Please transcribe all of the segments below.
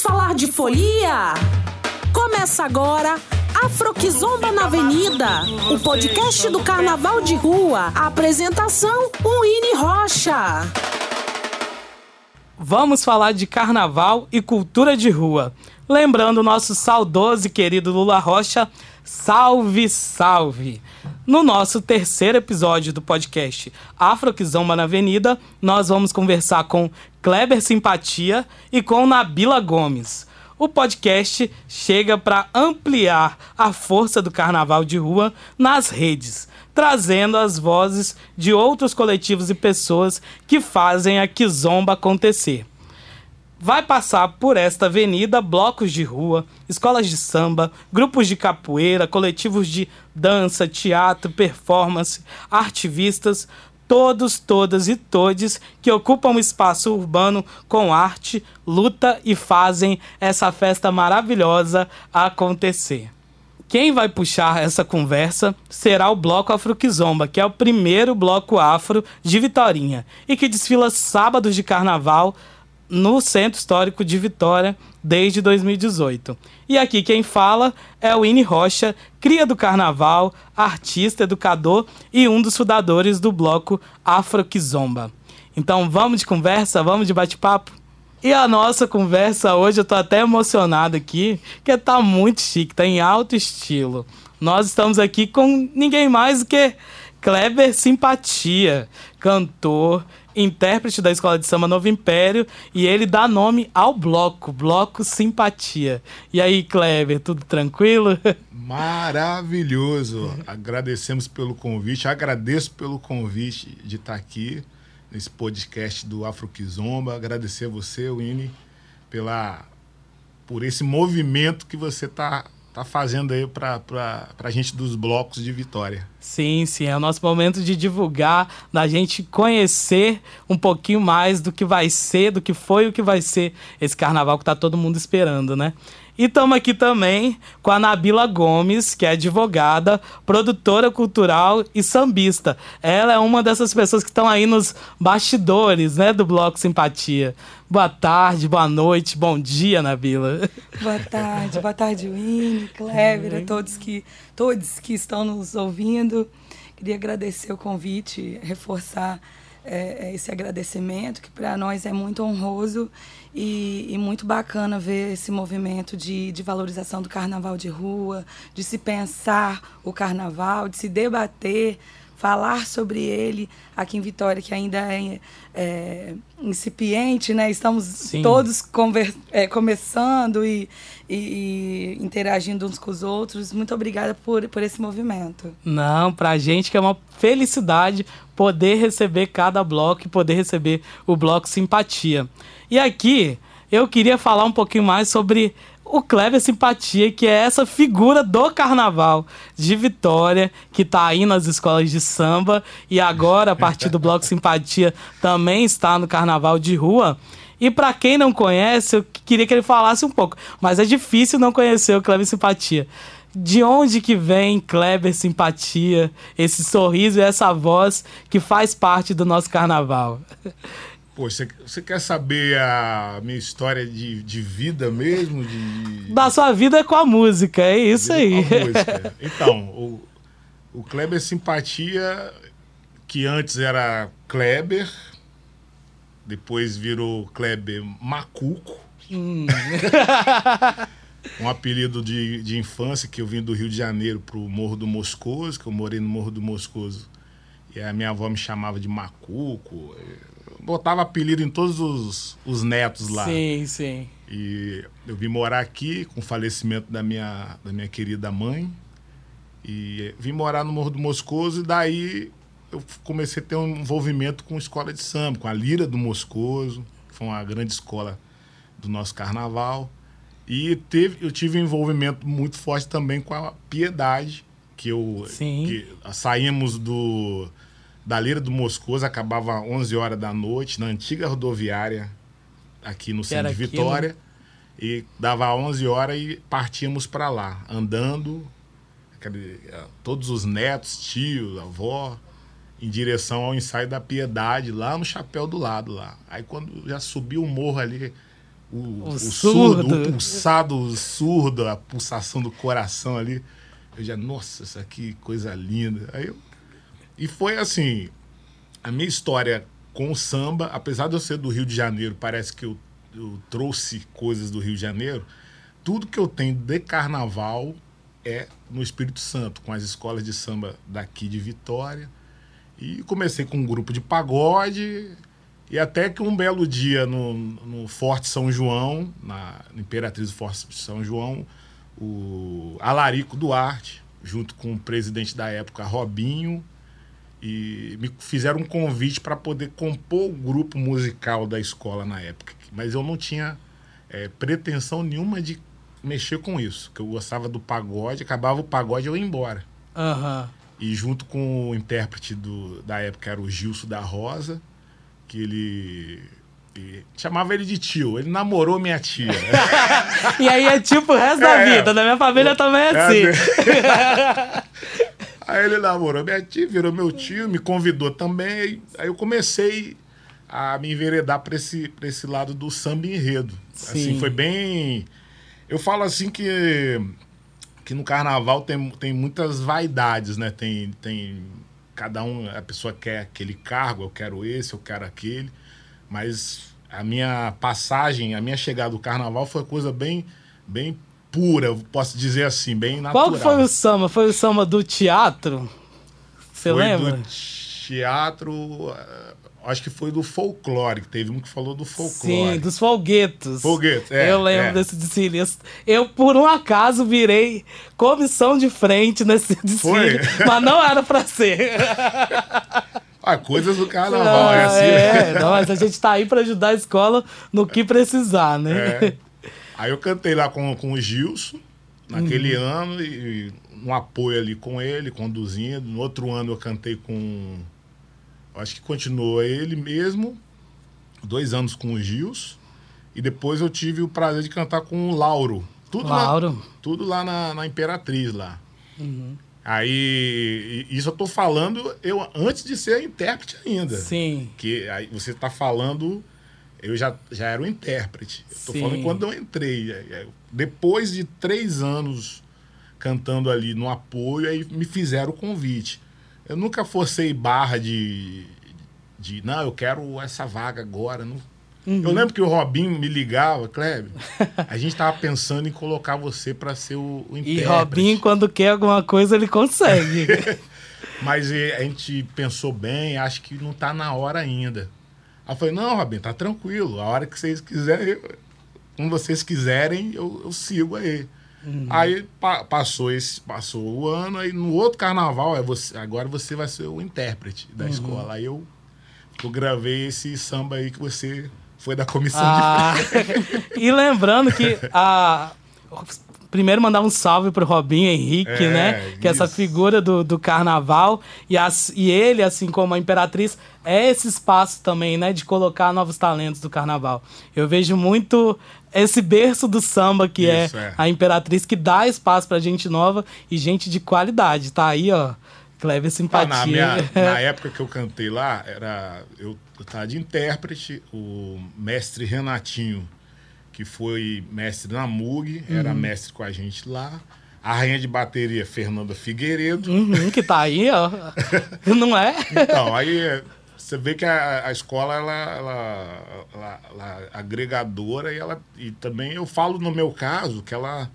Vamos falar de folia? Começa agora Afroquizomba na Avenida, o podcast do Carnaval de Rua. A apresentação, Winnie Rocha. Vamos falar de carnaval e cultura de rua. Lembrando o nosso saudoso e querido Lula Rocha, salve, salve! No nosso terceiro episódio do podcast Afroquizomba na Avenida, nós vamos conversar com Kleber Simpatia e com Nabila Gomes. O podcast chega para ampliar a força do carnaval de rua nas redes, trazendo as vozes de outros coletivos e pessoas que fazem a Kizomba acontecer vai passar por esta avenida blocos de rua, escolas de samba, grupos de capoeira, coletivos de dança, teatro, performance, artivistas, todos, todas e todes que ocupam o espaço urbano com arte, luta e fazem essa festa maravilhosa acontecer. Quem vai puxar essa conversa será o Bloco Afro Kizomba, que é o primeiro bloco afro de Vitorinha e que desfila sábados de carnaval no Centro Histórico de Vitória desde 2018. E aqui quem fala é o Ine Rocha, cria do carnaval, artista, educador e um dos fundadores do bloco Afro Kizomba. Então vamos de conversa, vamos de bate-papo? E a nossa conversa hoje, eu tô até emocionado aqui, que tá muito chique, tá em alto estilo. Nós estamos aqui com ninguém mais do que Kleber Simpatia, cantor, intérprete da Escola de Samba Novo Império, e ele dá nome ao bloco, Bloco Simpatia. E aí, Kleber, tudo tranquilo? Maravilhoso! Agradecemos pelo convite, agradeço pelo convite de estar aqui nesse podcast do Afro Kizomba. Agradecer a você, Winnie, pela por esse movimento que você está tá fazendo aí para a gente dos blocos de Vitória. Sim, sim, é o nosso momento de divulgar, da gente conhecer um pouquinho mais do que vai ser, do que foi o que vai ser esse carnaval que está todo mundo esperando, né? E estamos aqui também com a Nabila Gomes, que é advogada, produtora cultural e sambista. Ela é uma dessas pessoas que estão aí nos bastidores né, do Bloco Simpatia. Boa tarde, boa noite, bom dia, Nabila. Boa tarde, boa tarde, Winnie, Kleber, a todos que, todos que estão nos ouvindo. Queria agradecer o convite, reforçar é, esse agradecimento, que para nós é muito honroso e, e, muito bacana ver esse movimento de, de valorização do carnaval de rua, de se pensar o carnaval, de se debater, falar sobre ele aqui em Vitória, que ainda é, é incipiente, né? Estamos Sim. todos conver, é, começando e, e, e, interagindo uns com os outros. Muito obrigada por, por esse movimento. Não, para a gente que é uma felicidade poder receber cada bloco e poder receber o bloco Simpatia. E aqui eu queria falar um pouquinho mais sobre o Kleber Simpatia, que é essa figura do carnaval de Vitória, que está aí nas escolas de samba e agora, a partir do Bloco Simpatia, também está no carnaval de rua. E para quem não conhece, eu queria que ele falasse um pouco, mas é difícil não conhecer o Kleber Simpatia. De onde que vem Kleber Simpatia, esse sorriso e essa voz que faz parte do nosso carnaval? Pô, você, quer saber a minha história de, de vida mesmo? De... Da sua vida com a música, é isso aí. Então, o, o Kleber Simpatia, que antes era Kleber, depois virou Kleber Macuco. Hum. um apelido de, de infância que eu vim do Rio de Janeiro para o Morro do Moscoso, que eu morei no Morro do Moscoso. E a minha avó me chamava de Macuco botava apelido em todos os, os netos lá. Sim, sim. E eu vim morar aqui com o falecimento da minha, da minha querida mãe. E vim morar no Morro do Moscoso e daí eu comecei a ter um envolvimento com a escola de samba, com a Lira do Moscoso, que foi uma grande escola do nosso carnaval. E teve, eu tive um envolvimento muito forte também com a Piedade, que eu Sim. Que saímos do da Lira do Moscoso acabava 11 horas da noite na antiga rodoviária aqui no centro de Vitória. E dava 11 horas e partíamos para lá, andando, eh, todos os netos, tios, avó, em direção ao ensaio da Piedade, lá no chapéu do lado lá. Aí quando já subiu o morro ali, o, O o surdo. surdo, o pulsado surdo, a pulsação do coração ali. Eu já, nossa, isso aqui, coisa linda. Aí eu, e foi assim, a minha história com o samba, apesar de eu ser do Rio de Janeiro, parece que eu, eu trouxe coisas do Rio de Janeiro. Tudo que eu tenho de carnaval é no Espírito Santo, com as escolas de samba daqui de Vitória. E comecei com um grupo de pagode. E até que um belo dia no, no Forte São João, na Imperatriz do Forte São João, o Alarico Duarte, junto com o presidente da época, Robinho, e me fizeram um convite para poder compor o grupo musical da escola na época. Mas eu não tinha eh, pretensão nenhuma de mexer com isso, que eu gostava do pagode, acabava o pagode eu ia embora. Aham. E junto com o intérprete do, da época, era o Gilson da Rosa, que ele, e chamava ele de tio. Ele namorou minha tia. E aí é tipo o resto da É. vida. Da minha família também é É, assim. Aí ele namorou minha tia, virou meu tio, me convidou também. Aí eu comecei a me enveredar para esse, pra esse lado do samba enredo. Sim. Assim, foi bem. Eu falo assim que, que no carnaval tem, tem muitas vaidades, né? Tem, tem. Cada um, a pessoa quer aquele cargo, eu quero esse, eu quero aquele. Mas a minha passagem, a minha chegada do carnaval foi coisa bem, bem pura, eu posso dizer assim, bem natural. Qual foi o samba? Foi o samba do teatro? Você foi lembra? do teatro, eh, acho que foi do folclore, que teve um que falou do folclore. Sim, dos folguetos. Folguetos, é, Eu lembro é. desse desfile. Eu- por um acaso, virei comissão de frente nesse desfile, Foi? mas não era pra ser. Ah, coisas do carnaval, é Ah, assim. é, não, mas a gente tá aí pra ajudar a escola no que precisar, né? É. Aí eu cantei lá com, com o Gilson, naquele ano, e, um apoio ali com ele, conduzindo. No outro ano eu cantei com. Acho que continuou ele mesmo, dois anos com o Gilson. E depois eu tive o prazer de cantar com o Lauro. Tudo Lauro. Lá, tudo lá na, na Imperatriz lá. Aí, e- isso eu tô falando eu antes de ser intérprete ainda. Sim. Que aí você tá falando, eu já, já era um intérprete. Sim. falando quando eu entrei. É, é, Depois de três anos cantando ali no apoio, aí me fizeram o convite. Eu nunca forcei barra de, de não, eu quero essa vaga agora. Não. Uhum. Eu lembro que o Robinho me ligava, Kleber, a gente tava pensando em colocar você para ser o, o E intérprete. Robinho, quando quer alguma coisa, ele consegue. Mas eh, a gente pensou bem, acho que não tá na hora ainda. Eu falei, não, Robinho, tá tranquilo. A hora que vocês quiserem, como vocês quiserem, eu, eu sigo aí. Aí pa- passou esse, passou o ano, aí no outro carnaval, é você, agora você vai ser o intérprete da escola. Aí eu, eu gravei esse samba aí que você foi da comissão Ah, e lembrando que a. Primeiro mandar um salve pro Robinho Henrique, É, né? Que é essa figura do, do carnaval. E, as, e ele, assim como a Imperatriz, é esse espaço também, né? De colocar novos talentos do carnaval. Eu vejo muito esse berço do samba que Isso, é, é. a Imperatriz, que dá espaço pra gente nova e gente de qualidade. Tá aí, ó. Clever Ah, simpatia. na, minha- na época que eu cantei lá, era, eu estava de intérprete, o mestre Renatinho, que foi mestre na MUG, era mestre com a gente lá. A rainha de bateria, Fernanda Figueiredo. Uhum, que tá aí, ó. Não é? Então, aí você vê que a, a escola, ela, ela, ela- ela é agregadora e, ela, e também eu falo no meu caso que ela,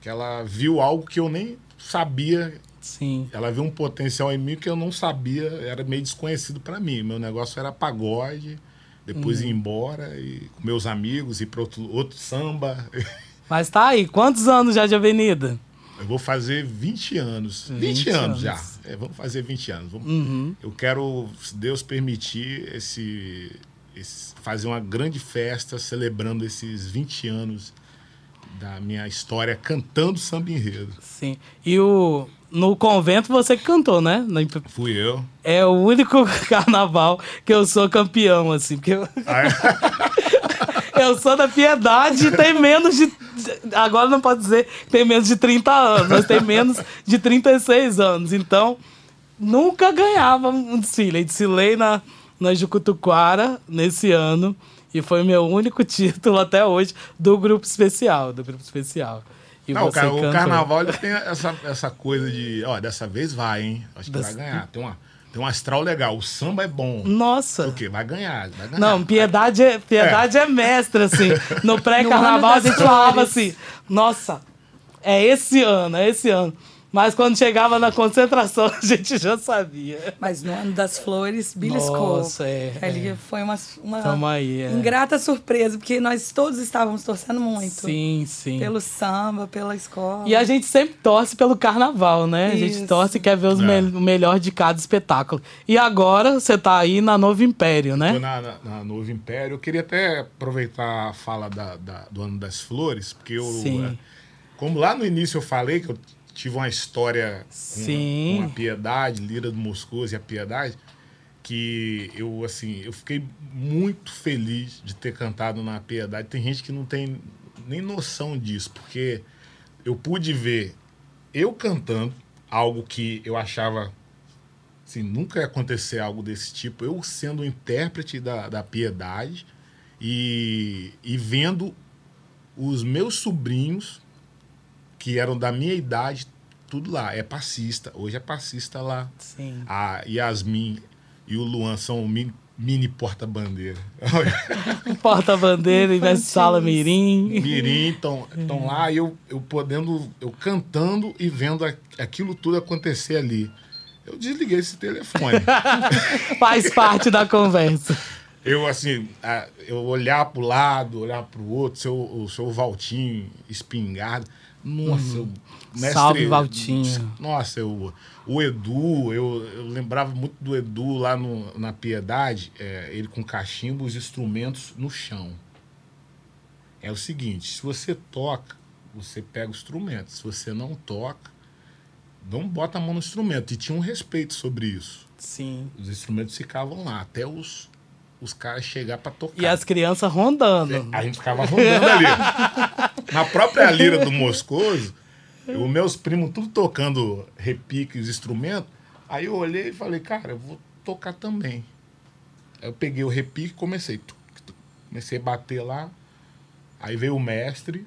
que ela viu algo que eu nem sabia Sim. ela viu um potencial em mim que eu não sabia, era meio desconhecido para mim. Meu negócio era pagode, depois ir embora e com meus amigos, ir para outro, outro samba. Mas tá aí, quantos anos já de avenida? Eu vou fazer 20 anos. 20, 20 anos, já. anos. É, vamos fazer 20 anos. Vamos- Uhum. Eu quero, se Deus permitir, esse, esse- fazer uma grande festa celebrando esses 20 anos da minha história cantando samba enredo. Sim. E o no convento você que cantou, né? Na Fui eu. É o único carnaval que eu sou campeão, assim, porque eu, Aí- eu sou da piedade e tem menos de. Agora não pode dizer que tem menos de 30 anos, mas tem menos de 36 anos. Então, nunca ganhava um desfile. Eu desfilei na, na Jucutuquara nesse ano E foi meu único título até hoje do grupo especial, do grupo especial. E Não, o, carnaval ele tem essa, essa coisa de, ó, dessa vez vai, hein? Acho que vai Dessa- ganhar. Tem, uma, tem um astral legal. O samba é bom. Nossa. O quê? Vai ganhar, vai ganhar. Não, piedade é, piedade é. mestre, assim. No pré-carnaval a das gente falava assim, nossa, é esse ano, é esse ano. Mas quando chegava na concentração, a gente já sabia. Mas no ano das flores, beliscou. Nossa, é, Ali é. foi uma, uma aí, é. ingrata surpresa, porque nós todos estávamos torcendo muito. Sim, sim. Pelo samba, pela escola. E a gente sempre torce pelo carnaval, né? A gente Isso. torce e quer ver os É. me- o melhor de cada espetáculo. E agora você tá aí na Novo Império, Tô né? na, na- na Novo Império. Eu queria até aproveitar a fala da, da- do Ano das Flores, porque eu. Sim. é, Como lá no início eu falei que eu tive uma história com, com a Piedade, Lira do Moscoso e a Piedade, que eu, assim, eu fiquei muito feliz de ter cantado na Piedade. Tem gente que não tem nem noção disso, porque eu pude ver eu cantando algo que eu achava assim, nunca ia acontecer algo desse tipo. Eu sendo o intérprete da, da piedade e, e vendo os meus sobrinhos, que eram da minha idade, tudo lá. É passista. Hoje é passista lá. Sim. A Yasmin e o Luan são o mini, mini porta-bandeira. Porta-bandeira e vai sala mirim. Mirim estão lá e eu, eu podendo, eu cantando e vendo a- aquilo tudo acontecer ali. Eu desliguei esse telefone. Faz parte da conversa. Eu, assim, a- eu olhar pro lado, olhar pro outro, seu, o seu Valtinho espingarda. Nossa, o mestre. Uhum. Salve, Valtinho. Nossa, eu, o Edu, eu, eu lembrava muito do Edu lá no, na Piedade, é, ele com cachimbo, os instrumentos no chão. É o seguinte: se você toca, você pega o instrumento. Se você não toca, não bota a mão no instrumento. E tinha um respeito sobre isso. Sim. Os instrumentos ficavam lá, até os, os caras chegar para tocar. E as crianças rondando. A gente ficava rondando ali. Na própria lira do Moscoso, os meus primos tudo tocando repique, os instrumentos. Aí eu olhei e falei, cara, eu vou tocar também. Aí eu peguei o repique e comecei. Comecei a bater lá. Aí veio o mestre.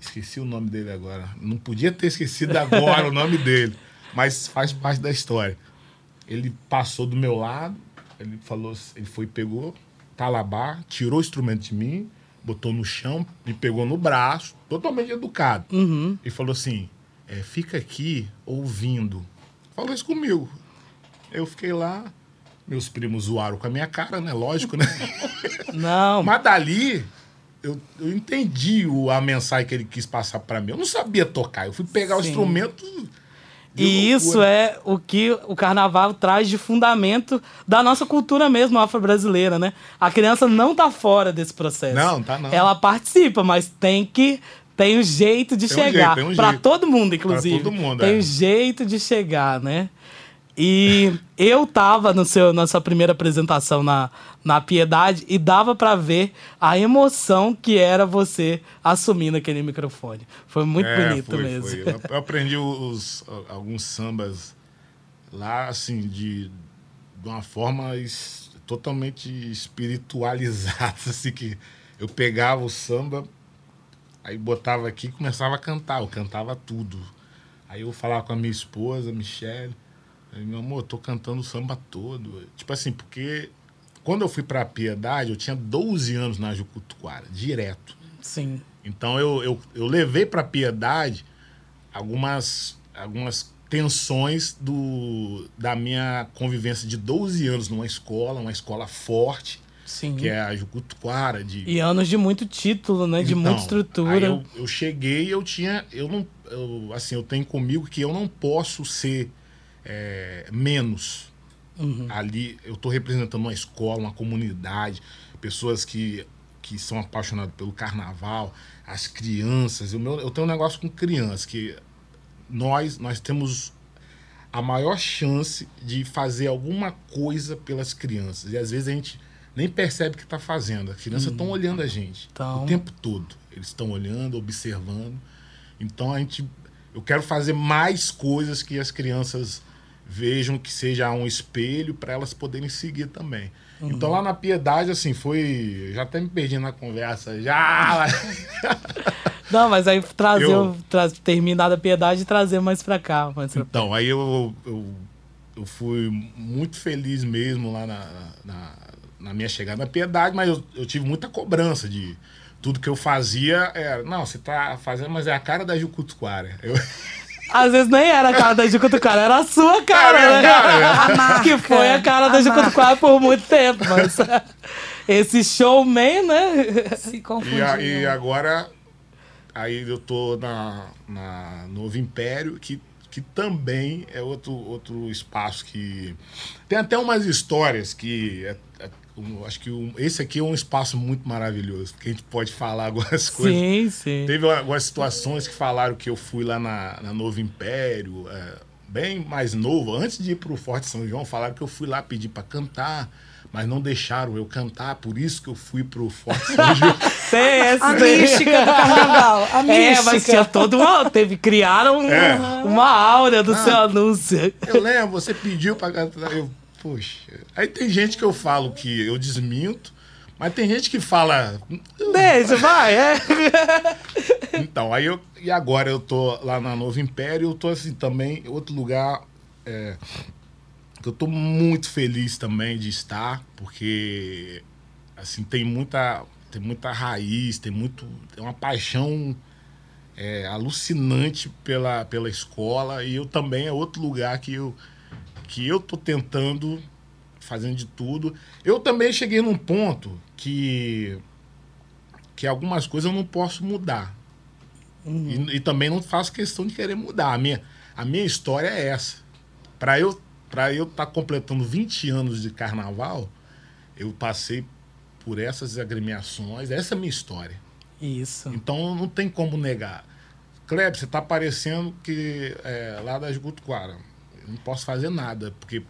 Esqueci o nome dele agora. Não podia ter esquecido agora o nome dele. Mas faz parte da história. Ele passou do meu lado, ele falou, ele foi, pegou, talabar, tirou o instrumento de mim, botou no chão, me pegou no braço, totalmente educado. Uhum. E falou assim: é, fica aqui ouvindo. Falou isso comigo. Eu fiquei lá, meus primos zoaram com a minha cara, né? Lógico, né? Não, Mas dali, eu, eu entendi o, a mensagem que ele quis passar pra mim. Eu não sabia tocar, eu fui pegar o Sim. instrumento. E isso é o que o carnaval traz de fundamento da nossa cultura mesmo afro-brasileira, né? A criança não tá fora desse processo. Não, tá não. Ela participa, mas tem que tem um jeito de Tem um chegar tem um para todo mundo, inclusive. todo mundo, tem é. um jeito de chegar, né? E eu tava no seu, na sua primeira apresentação na, na Piedade e dava pra ver a emoção que era você assumindo aquele microfone. Foi muito É, bonito foi, mesmo. foi. Eu, eu aprendi os, alguns sambas lá, assim, de, de uma forma es- totalmente espiritualizada, assim, que eu pegava o samba, aí botava aqui e começava a cantar, eu cantava tudo. Aí eu falava com a minha esposa, Michelle, aí, meu amor, eu tô cantando o samba todo. Tipo assim, porque quando eu fui pra Piedade, eu tinha 12 anos na Jucutuquara, direto. Sim. Então eu, eu, eu levei para Piedade algumas, algumas tensões do, da minha convivência de 12 anos numa escola, uma escola forte, Sim. que é a Jucutuquara. De, E anos de muito título, né? de Então, muita estrutura. eu, eu cheguei e eu tinha. Eu não. eu, assim, eu tenho comigo que eu não posso ser é, menos. Uhum. Ali eu estou representando uma escola, uma comunidade, pessoas que, que são apaixonadas pelo carnaval, as crianças. O meu, eu tenho um negócio com crianças, que nós, nós temos a maior chance de fazer alguma coisa pelas crianças. E às vezes a gente nem percebe que está fazendo. As crianças estão olhando a gente Então. o tempo todo. Eles estão olhando, observando. Então a gente, eu quero fazer mais coisas que as crianças vejam que seja um espelho para elas poderem seguir também. Então lá na Piedade, assim, foi. Já até me perdi na conversa. Já! Não, mas aí trazer, Eu- tra terminar da piedade e trazer mais pra cá. Mais pra... Então, aí eu, eu, eu fui muito feliz mesmo lá na, na, na minha chegada na Piedade, mas eu, eu tive muita cobrança de tudo que eu fazia. Era, não, você tá fazendo, mas é a cara da Jucutuquara. Eu, Às vezes nem era a cara da Jucutucara, era a sua cara, né? cara, marca, que foi a cara da a Jucutucara por muito tempo. Mas esse showman, né? Se e, confundiu. a- e agora, aí eu tô na, na Novo Império, que, que também é outro, outro espaço que. Tem até umas histórias que. é- é um- acho que um- esse aqui é um espaço muito maravilhoso, porque a gente pode falar algumas coisas. Sim, sim. Teve algumas situações que falaram que eu fui lá na, na Novo Império, é, bem mais novo, antes de ir pro Forte São João, falaram que eu fui lá pedir para cantar, mas não deixaram eu cantar, por isso que eu fui pro Forte São João. Tem esse A mística do carnaval. A É, mística. mas tinha todo uma. Teve, criaram um- É. uma aura do seu anúncio. Eu lembro, você pediu para cantar, eu, poxa. Aí tem gente que eu falo que eu desminto, mas tem gente que fala, Deixa, vai, é. Então, aí eu. E agora eu tô lá na Novo Império, eu tô assim também, outro lugar. é, que eu tô muito feliz também de estar, porque assim, tem muita. Tem muita raiz, tem muito. Tem uma paixão é, alucinante pela, pela escola. E eu também é outro lugar que eu, que eu tô tentando, fazendo de tudo. Eu também cheguei num ponto que que algumas coisas eu não posso mudar. E, e também não faço questão de querer mudar. A minha, a minha história é essa. Para eu para eu estar completando 20 anos de carnaval, eu passei por essas agremiações, essa é a minha história. Isso. Então não tem como negar. Kleber, você tá parecendo que é, lá da Jucutuquara. Eu não posso fazer nada, porque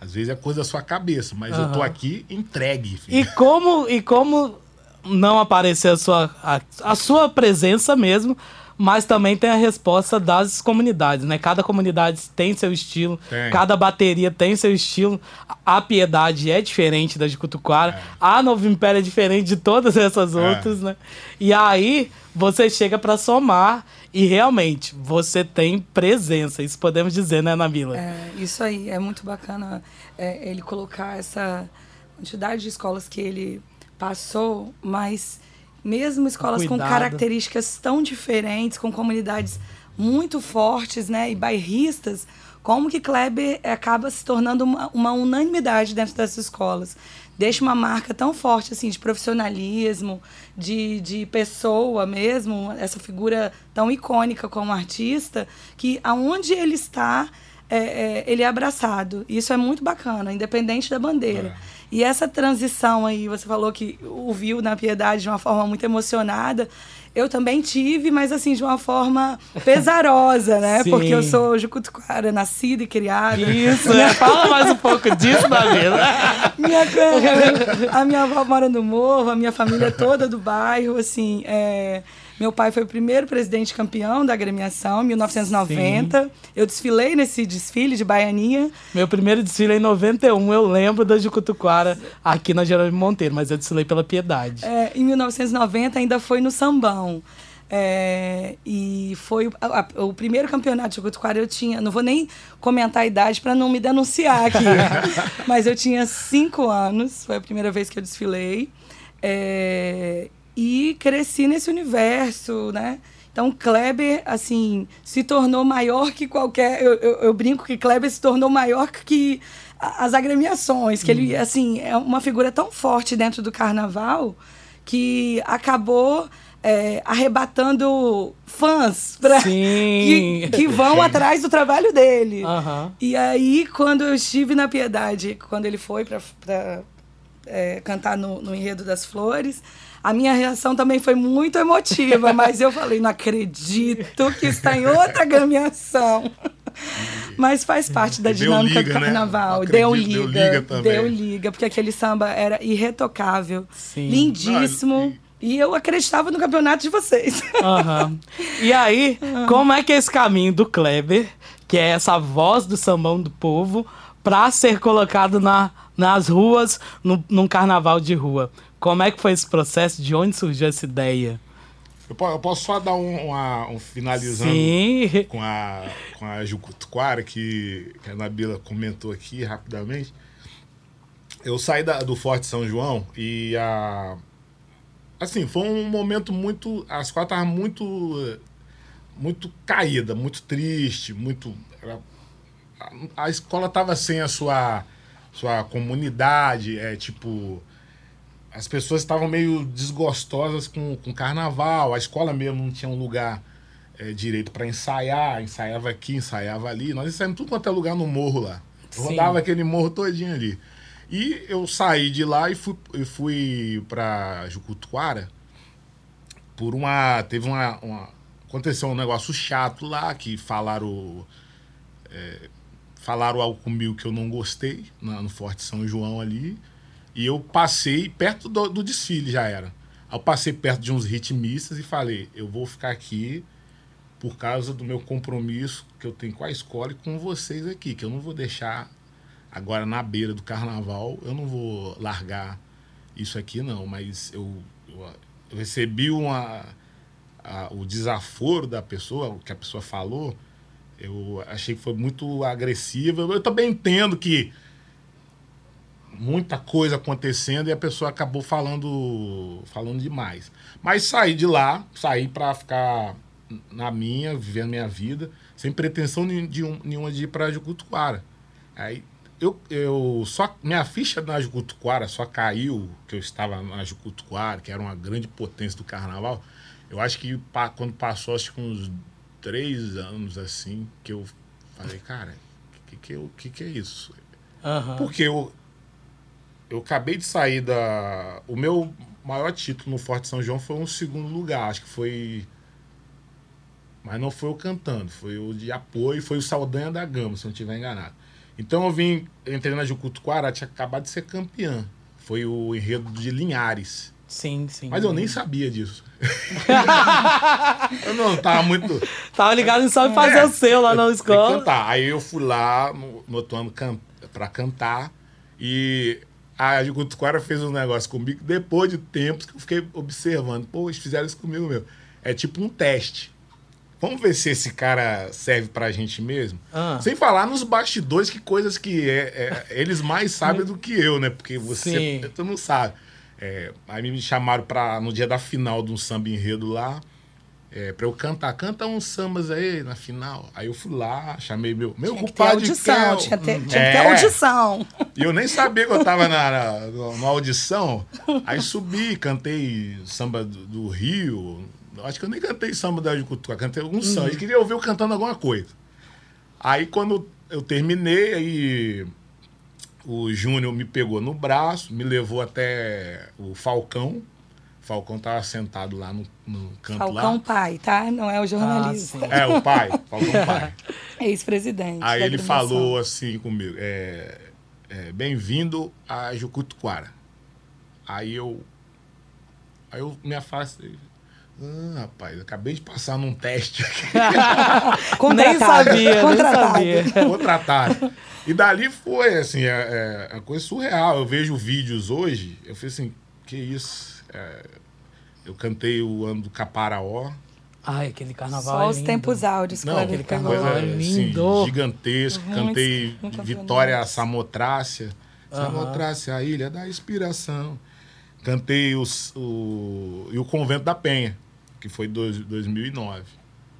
às vezes é coisa da sua cabeça, mas eu tô aqui entregue, filho. E como, e como não aparecer a sua, a, a sua presença mesmo, mas também tem a resposta das comunidades, né? Cada comunidade tem seu estilo, Tem. cada bateria tem seu estilo. A Piedade é diferente da de Cutuquara, a Novo Império é diferente de todas essas É. outras, né? E aí você chega pra somar e realmente você tem presença, isso podemos dizer, né, Nabila? É, isso aí, é muito bacana é, ele colocar essa quantidade de escolas que ele passou, mas mesmo escolas com Cuidado. características tão diferentes, com comunidades muito fortes né, e bairristas, como que Kleber acaba se tornando uma, uma unanimidade dentro dessas escolas. Deixa uma marca tão forte assim de profissionalismo, de, de pessoa mesmo, essa figura tão icônica como artista, que aonde ele está, é, é, ele é abraçado. Isso é muito bacana, independente da bandeira. E essa transição aí, você falou que ouviu na Piedade de uma forma muito emocionada. Eu também tive, mas assim, de uma forma pesarosa, né? Sim. Porque eu sou jucutucara, nascida e criada. Isso, é. fala mais um pouco disso, Nabila. Minha, ca- a minha avó mora no morro, a minha família toda do bairro, assim, é, meu pai foi o primeiro presidente campeão da agremiação, em 1990. Eu desfilei nesse desfile de baianinha. Meu primeiro desfile é em 91, eu lembro da Jucutuquara aqui na Jerônimo Monteiro, mas eu desfilei pela Piedade. É, em 1990 ainda foi no Sambão. É, e foi a- a- o primeiro campeonato de Jucutuquara eu tinha, não vou nem comentar a idade para não me denunciar aqui, mas eu tinha cinco anos, foi a primeira vez que eu desfilei É, e cresci nesse universo, né? Então Kleber assim se tornou maior que qualquer, eu, eu- eu brinco que Kleber se tornou maior que as agremiações, que ele assim é uma figura tão forte dentro do carnaval que acabou é, arrebatando fãs pra, que, que vão atrás do trabalho dele. Aham. E aí, quando eu estive na Piedade, quando ele foi para cantar no, no Enredo das Flores, a minha reação também foi muito emotiva, mas eu falei, não acredito que está em outra agremiação. Mas faz parte da dinâmica liga, do né? carnaval. Acredito, Deu deu liga. liga também. Deu liga, porque aquele samba era irretocável. Sim. Lindíssimo. Não, E eu acreditava no campeonato de vocês. Aham. E aí, como é que é esse caminho do Kleber, que é essa voz do sambão do povo, pra ser colocado na nas ruas, no, num carnaval de rua. Como é que foi esse processo? De onde surgiu essa ideia? Eu, po- eu posso só dar um, uma- um finalizando Sim. com a, com a Jucutuquara, que, que a Nabila comentou aqui rapidamente. Eu saí da- do Forte São João e a. Assim, foi um momento muito. A escola estava muito. Muito caída, muito triste, muito. era- a, a escola estava sem a sua, sua comunidade, é tipo as pessoas estavam meio desgostosas com, com carnaval, a escola mesmo não tinha um lugar eh, direito para ensaiar, ensaiava aqui, ensaiava ali. Nós ensaiamos tudo quanto é lugar no morro lá. Eu Sim. rodava aquele morro todinho ali. E eu saí de lá e fui, e fui para Jucutuara por uma. Teve uma, uma- Aconteceu um negócio chato lá que falaram. eh, falaram algo comigo que eu não gostei no Forte São João ali. E eu passei perto do, do desfile, já era. Eu passei perto de uns ritmistas e falei: eu vou ficar aqui por causa do meu compromisso que eu tenho com a escola e com vocês aqui, que eu não vou deixar agora na beira do carnaval, eu não vou largar isso aqui, não. Mas eu, eu, eu recebi uma, a- o desaforo da pessoa, o que a pessoa falou, eu achei que foi muito agressiva. Eu também entendo que muita coisa acontecendo e a pessoa acabou falando falando demais. Mas saí de lá, saí para ficar na minha, vivendo minha vida, sem pretensão um- nenhuma de ir para Jucutuquara. Aí eu, eu só minha ficha na Jucutuquara só caiu que eu estava na Jucutuquara, que era uma grande potência do carnaval. Eu acho que quando passou acho que uns três anos assim que eu falei, cara, que que, eu- que que é isso? Aham. Porque eu, eu acabei de sair da. O meu maior título no Forte São João foi um segundo lugar. Acho que foi. Mas não foi o cantando, foi o de apoio, foi o Saldanha da Gama, se não estiver enganado. Então eu vim, entrei na Jucutuquara, tinha acabado de ser campeã. Foi o enredo de Linhares. Sim, sim. Mas eu nem sabia disso. eu não tava muito. Tava ligado em só fazer É, o seu lá na escola. cantar. Aí eu fui lá no, no outro ano can, pra cantar e a Jucutuquara fez um negócio comigo depois de tempos que eu fiquei observando. Pô, eles fizeram isso comigo mesmo. É tipo um teste. Vamos ver se esse cara serve pra gente mesmo. Ah. Sem falar nos bastidores, que coisas que é, é, eles mais sabem do que eu, né? Porque você tu não sabe. É, aí me chamaram pra, no dia da final de um samba enredo lá, é, pra eu cantar. Canta uns sambas aí na final. Aí eu fui lá, chamei meu, meu Tinha que ter audição, Kel. tinha, que ter- tinha que ter é. audição. E eu nem sabia que eu tava na, na, numa audição. Aí subi, cantei samba do, do Rio. Acho que eu nem cantei samba da Jucutuca, cantei algum samba. Eles queriam ouvir eu cantando alguma coisa. Aí quando eu terminei, aí o Júnior me pegou no braço, me levou até o Falcão. Falcão tava sentado lá no, no canto Falcão lá. pai, tá? Não é o jornalista. sim. É, o pai, Falcão pai. Ex-presidente. Aí ele falou assim comigo, é, é, bem-vindo a Jucutuquara. Aí eu, aí eu me afastei. Ah, rapaz, acabei de passar num teste aqui, Nem Contratado. sabia, nem Contratado. sabia. contratado. E dali foi, assim, é, é, uma coisa surreal. Eu vejo vídeos hoje, eu falei assim, que isso? É, eu cantei o ano do Caparaó. Ai, aquele carnaval Só é os lindo. tempos áureos que Não, o aquele carnaval coisa é assim, lindo. gigantesco. Muitos Cantei campeonatos. Vitória Samotrácia. Samotrácia, a ilha da inspiração. Cantei os, o, e o Convento da Penha, que foi dois, 2009.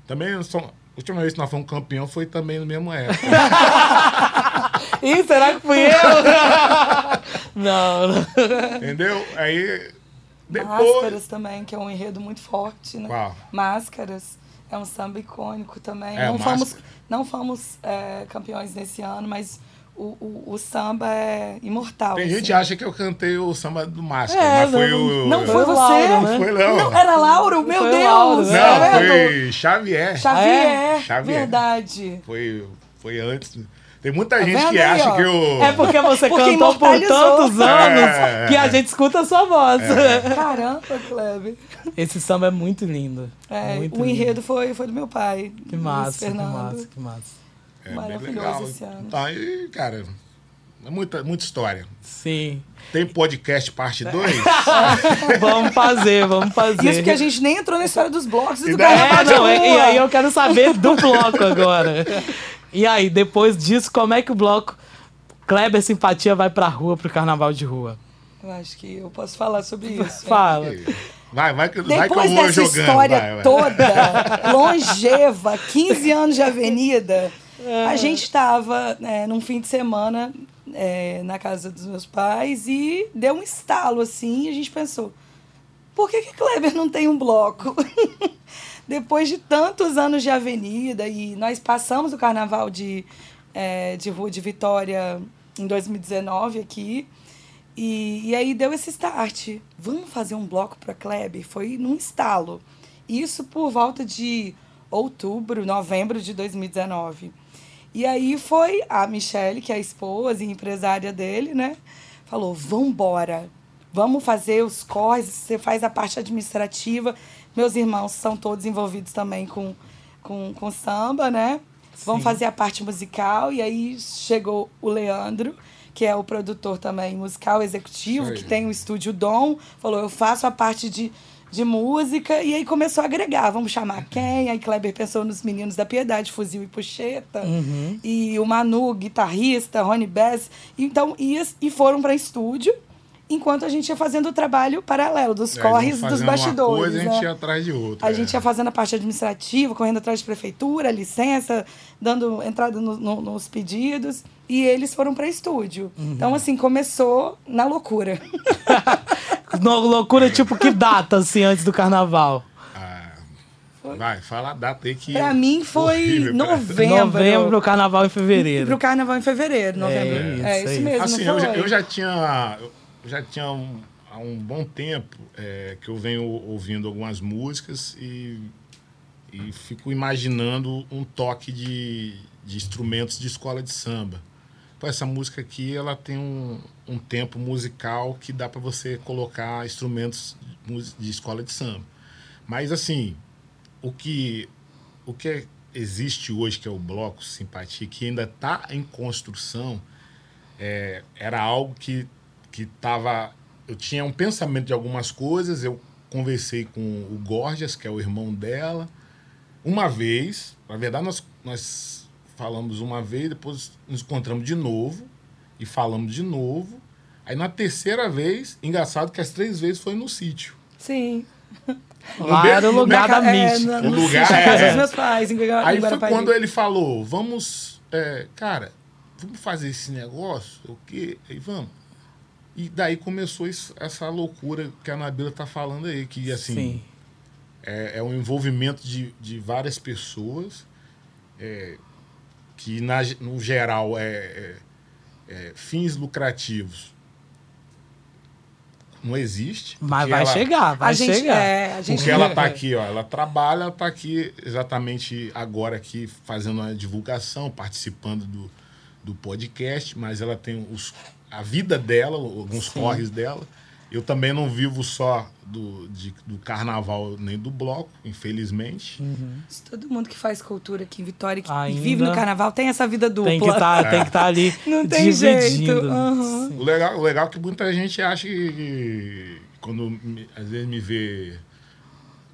Também, só, a última vez que nós fomos campeão foi também no mesmo época. Ih, será que fui eu? não, não. entendeu? Aí, depois... Máscaras também, que é um enredo muito forte, né? Qual? Máscaras é um samba icônico também. É, não, fomos, não fomos é, campeões nesse ano, mas o, o, o samba é imortal. Tem assim. gente que acha que eu cantei o samba do Máscara, É, mas foi não- o... Não Foi foi você? Lauro, né? Não foi não. Não, era Lauro? Meu Foi Deus! Lauro, né? Não, vendo? foi Xavier. Xavier, Xavier. verdade. Foi, foi antes. Tem muita gente vendo que aí, acha ó? que eu... É porque você Porque cantou por tantos anos É. que a gente escuta a sua voz. Caramba, Kleber. Esse samba é muito lindo. É, muito o lindo. enredo foi, foi do meu pai. Que massa, que massa, que massa. É bem Maravilhoso legal. esse ano. Então, aí, cara, muita, muita história. Sim. Tem podcast parte 2? vamos fazer, vamos fazer. Isso porque a gente nem entrou na história dos blocos e do É, de É, não, e, e aí eu quero saber do bloco agora. E aí, depois disso, como é que o bloco Kleber Simpatia vai pra rua, pro carnaval de rua? Eu acho que eu posso falar sobre isso. Fala. Vai, vai, que- vai que eu Depois vou dessa jogando. história vai, vai. toda, longeva, 15 anos de avenida, a gente estava num fim de semana é, na casa dos meus pais e deu um estalo assim, e a gente pensou, por que que Kleber não tem um bloco? Depois de tantos anos de avenida, e nós passamos o carnaval de, é, de Rua de Vitória em 2019 aqui, e, e aí deu esse start. Vamos fazer um bloco para Kleber? Foi num estalo. Isso por volta de outubro, novembro de 2019. E aí foi a Michelle, que é a esposa e empresária dele, né? Falou: vambora, vamos fazer os corres, você faz a parte administrativa. Meus irmãos são todos envolvidos também com, com, com samba, né? Vamos Sim. fazer a parte musical. E aí chegou o Leandro, que é o produtor também musical executivo, que tem o estúdio Dom. Falou: eu faço a parte de, de música. E aí começou a agregar: vamos chamar quem? Aí Kleber pensou nos meninos da Piedade, Fuzil e Puxeta. E o Manu, guitarrista, Rony Bess. Então, ia, e foram para estúdio. Enquanto a gente ia fazendo o trabalho paralelo dos É, corres dos bastidores. Coisa, a né? gente ia atrás de outra. A é. gente ia fazendo a parte administrativa, correndo atrás de prefeitura, licença, dando entrada no- no- nos pedidos. E eles foram para estúdio. Uhum. Então, assim, começou na loucura. No- loucura, tipo, que data, assim, antes do carnaval? Ah, vai, fala a data aí que. Para mim foi novembro. Novembro, carnaval em fevereiro. Pro carnaval em fevereiro, novembro. É, é isso isso. mesmo. Assim, não eu já, eu já tinha. Eu já tinha um- há um bom tempo é, que eu venho ouvindo algumas músicas e, e fico imaginando um toque de, de instrumentos de escola de samba. Pô, essa música aqui ela tem um, um tempo musical que dá para você colocar instrumentos de escola de samba. Mas assim, o que o que existe hoje que é o bloco simpatia que ainda está em construção é, era algo que que tava eu tinha um pensamento de algumas coisas eu conversei com o Gorgias que é o irmão dela uma vez na verdade nós nós falamos uma vez depois nos encontramos de novo e falamos de novo aí na terceira vez engraçado que as três vezes foi no sítio Sim. Lá era o lugar da É, mística. no- O lugar é- meus pais, em Aí foi quando ele falou, vamos, é, cara, vamos fazer esse negócio, o quê? Aí vamos. E daí começou isso- essa loucura que a Nabila tá falando aí, que assim, Sim. é, é um envolvimento de, de várias pessoas, é, que na, no geral é, é- é fins lucrativos. Não existe. Mas vai ela- chegar, vai a gente, chegar. É, a gente porque ela tá aqui, ó. Ela trabalha, ela tá aqui exatamente agora aqui fazendo a divulgação, participando do, do podcast, mas ela tem os, a vida dela, alguns Sim. corres dela. Eu também não vivo só do, de- do carnaval nem do bloco, infelizmente. Todo mundo que faz cultura aqui em Vitória, que Ainda vive no carnaval, tem essa vida dupla. Tem que tá, tem que estar ali Não tem dividindo. jeito, aham. O legal, o legal é que muita gente acha que quando me- às vezes me vê.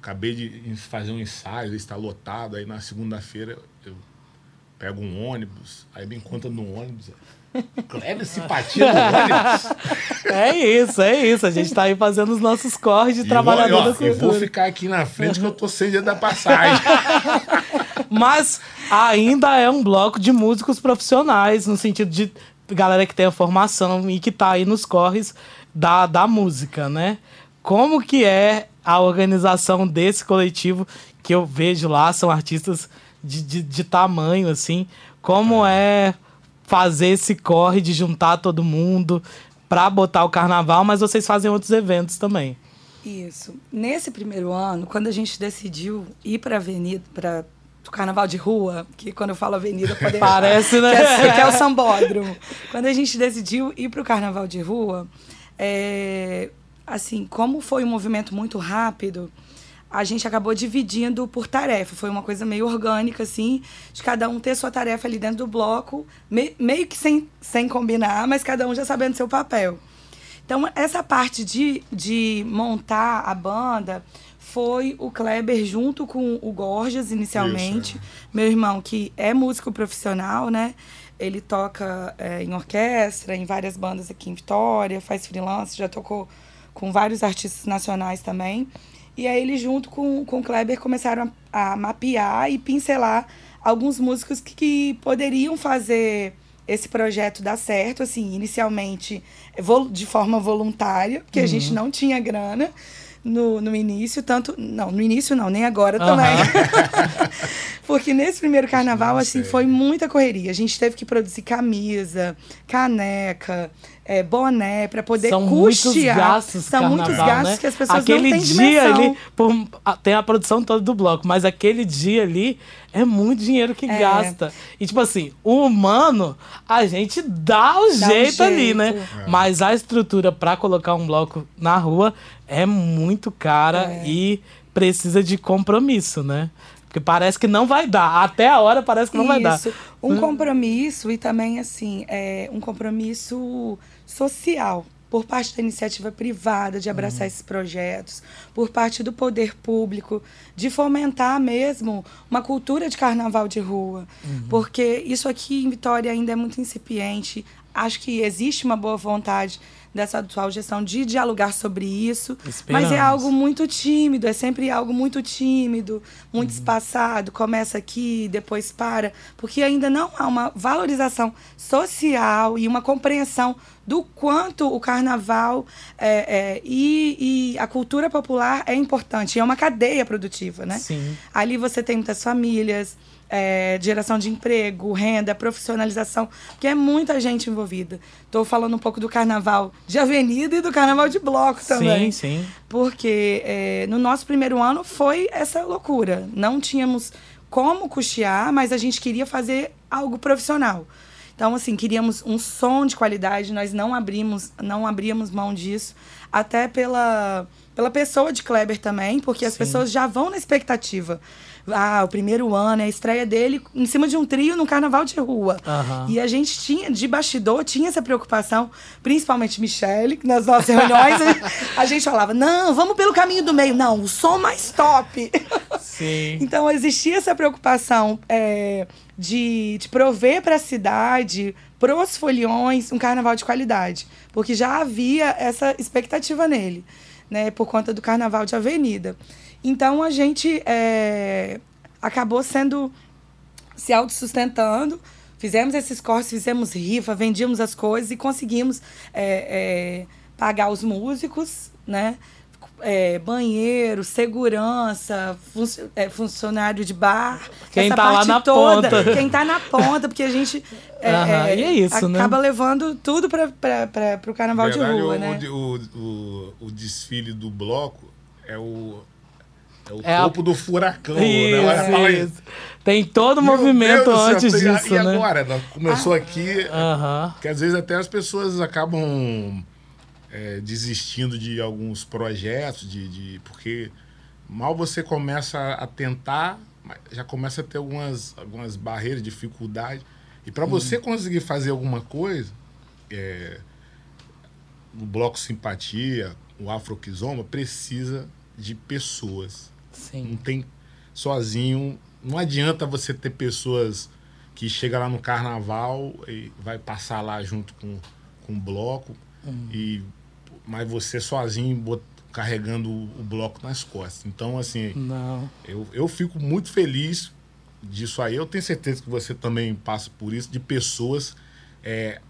Acabei de fazer um ensaio, está lotado, aí na segunda-feira eu pego um ônibus, aí me encontra no ônibus. Kleber simpatia no ônibus. É isso, é isso. A gente tá aí fazendo os nossos corres de E trabalhador vou, da ó, e vou cultura. ficar aqui na frente que eu tô sem dia da passagem. Mas ainda é um bloco de músicos profissionais, no sentido de galera que tem a formação e que tá aí nos corres da, da música, né? Como que é a organização desse coletivo que eu vejo lá, são artistas de, de, de tamanho, assim. Como é fazer esse corre de juntar todo mundo pra botar o carnaval, mas vocês fazem outros eventos também. Isso. Nesse primeiro ano, quando a gente decidiu ir para avenida, para o carnaval de rua, que quando eu falo avenida pode Parece, né? que é, que é o sambódromo. Quando a gente decidiu ir para o carnaval de rua, é, assim, como foi um movimento muito rápido, a gente acabou dividindo por tarefa. Foi uma coisa meio orgânica, assim, de cada um ter sua tarefa ali dentro do bloco, me, meio que sem, sem combinar, mas cada um já sabendo seu papel. Então, essa parte de, de montar a banda foi o Kleber junto com o Gorgias, inicialmente. Isso, é. Meu irmão, que é músico profissional, né? Ele toca é, em orquestra, em várias bandas aqui em Vitória, faz freelance, já tocou com vários artistas nacionais também. E aí ele junto com, com o Kleber começaram a, a mapear e pincelar alguns músicos que, que, poderiam fazer esse projeto dar certo, assim, inicialmente de forma voluntária, porque uhum. a gente não tinha grana no, no início, tanto. Não, no início não, nem agora uhum. também. Porque nesse primeiro carnaval, assim, foi muita correria. A gente teve que produzir camisa, caneca, é, boné para poder São custear. Muitos gastos São carnaval, muitos gastos né? que as pessoas aquele não têm dia dimensão. ali por, tem a produção toda do bloco, mas aquele dia ali é muito dinheiro que é. gasta. E tipo assim, o humano a gente dá o, dá jeito, jeito, ali, né? É. Mas a estrutura para colocar um bloco na rua é muito cara é. e precisa de compromisso, né? Porque parece que não vai dar. Até a hora parece que não Isso. vai dar. Um hum. compromisso e também, assim, é um compromisso social por parte da iniciativa privada de abraçar uhum. esses projetos, por parte do poder público, de fomentar mesmo uma cultura de carnaval de rua. Uhum. Porque isso aqui em Vitória ainda é muito incipiente. Acho que existe uma boa vontade dessa atual gestão de dialogar sobre isso. Esperamos. Mas é algo muito tímido, é sempre algo muito tímido, muito uhum. espaçado, começa aqui, depois para, porque ainda não há uma valorização social e uma compreensão do quanto o carnaval é, é, e, e, a cultura popular é importante. É uma cadeia produtiva, né? Sim. Ali você tem muitas famílias, é, geração de emprego, renda, profissionalização, porque é muita gente envolvida. Estou falando um pouco do carnaval de avenida e do carnaval de bloco também. Sim, sim. Porque é, no nosso primeiro ano foi essa loucura. Não tínhamos como custear, mas a gente queria fazer algo profissional. Então, assim, queríamos um som de qualidade, nós não abrimos, não abríamos mão disso, até pela, pela pessoa de Kleber também, porque as Sim. pessoas já vão na expectativa ah, o primeiro ano, é a estreia dele em cima de um trio no carnaval de rua. Uhum. E a gente tinha, de bastidor, tinha essa preocupação, principalmente Michele, nas nossas reuniões, a gente falava: não, vamos pelo caminho do meio. Não, o som mais top. Sim. então existia essa preocupação é, de, de prover para a cidade, para os foliões, um carnaval de qualidade. Porque já havia essa expectativa nele, né, por conta do carnaval de avenida. Então a gente é, acabou sendo se autossustentando. Fizemos esses cortes, fizemos rifa, vendíamos as coisas e conseguimos é, é, pagar os músicos, né? É, banheiro, segurança, fun é, funcionário de bar. Quem tá lá na toda, ponta. Quem tá na ponta, porque a gente é, é, é isso, né? acaba né? levando tudo para o carnaval verdade, de rua, o, né? O, o, o desfile do bloco é o é o é topo a... do furacão, isso, né? Isso. Tem todo o movimento Deus antes céu, disso, e né? agora? Começou ah. aqui, uh -huh. que às vezes até as pessoas acabam é, desistindo de alguns projetos, de, de, porque mal você começa a tentar, já começa a ter algumas, algumas barreiras, dificuldades. E para você conseguir fazer alguma coisa, é, o Bloco Simpatia, o Afroquizoma, precisa de pessoas. Sim. Não tem sozinho. Não adianta você ter pessoas que chega lá no carnaval e vai passar lá junto com, com o bloco. Uhum. E, mas você sozinho bot, carregando o, o, bloco nas costas. Então, assim, Não. Eu, eu fico muito feliz disso aí. Eu tenho certeza que você também passa por isso, de pessoas é,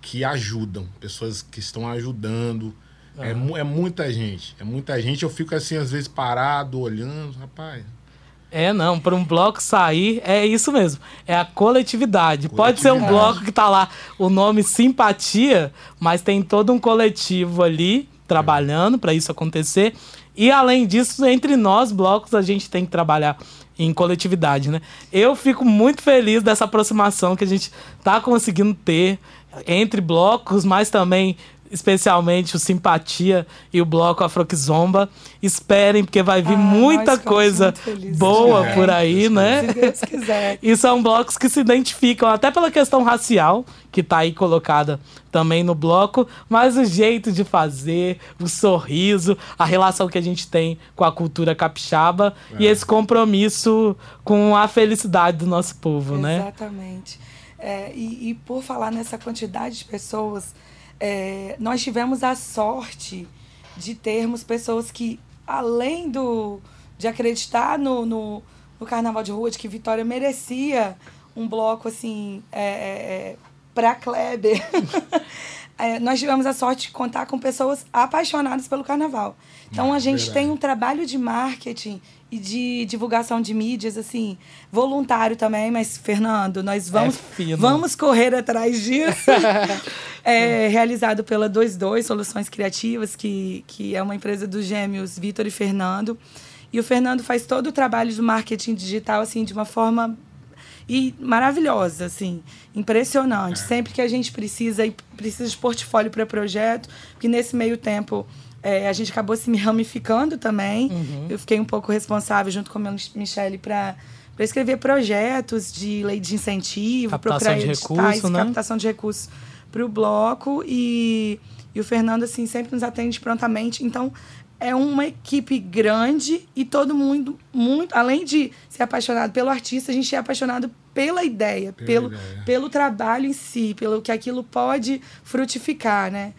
que ajudam, pessoas que estão ajudando. É, é muita gente. É muita gente. Eu fico assim, às vezes, parado, olhando, rapaz. É, não, para um bloco sair, é isso mesmo. É a coletividade. coletividade. Pode ser um bloco que tá lá o nome simpatia, mas tem todo um coletivo ali trabalhando é. para isso acontecer. E além disso, entre nós blocos, a gente tem que trabalhar em coletividade, né? Eu fico muito feliz dessa aproximação que a gente tá conseguindo ter entre blocos, mas também especialmente o Simpatia e o bloco Afroquizomba. Esperem, porque vai vir Ah, muita coisa boa É, por aí, Deus né? Se Deus quiser. E são blocos que se identificam até pela questão racial, que tá aí colocada também no bloco, mas o jeito de fazer, o sorriso, a relação que a gente tem com a cultura capixaba e esse compromisso com a felicidade do nosso povo, né? Exatamente. É, e, e por falar nessa quantidade de pessoas, é, nós tivemos a sorte de termos pessoas que, além do, de acreditar no, no, no Carnaval de Rua, de que Vitória merecia um bloco assim é, é, para Kleber, é, nós tivemos a sorte de contar com pessoas apaixonadas pelo Carnaval. Então a gente verdade. tem um trabalho de marketing e de divulgação de mídias, assim, voluntário também, mas, Fernando, nós vamos, fino. vamos correr atrás disso. é, realizado pela 22 Soluções Criativas, que, que é uma empresa dos gêmeos Vitor e Fernando. E o Fernando faz todo o trabalho do marketing digital, assim, de uma forma e maravilhosa, assim, impressionante. Sempre que a gente precisa e precisa de portfólio para projeto, porque nesse meio tempo é, a gente acabou se me ramificando também. Eu fiquei um pouco responsável junto com a Michelle para para escrever projetos de lei de incentivo, Captação procurar de editais, recurso, né? captação de recursos para o bloco e, e o Fernando assim sempre nos atende prontamente. Então é uma equipe grande e todo mundo muito, além de ser apaixonado pelo artista, a gente é apaixonado pela ideia, Pela pelo, ideia. pelo trabalho em si, pelo que aquilo pode frutificar, né?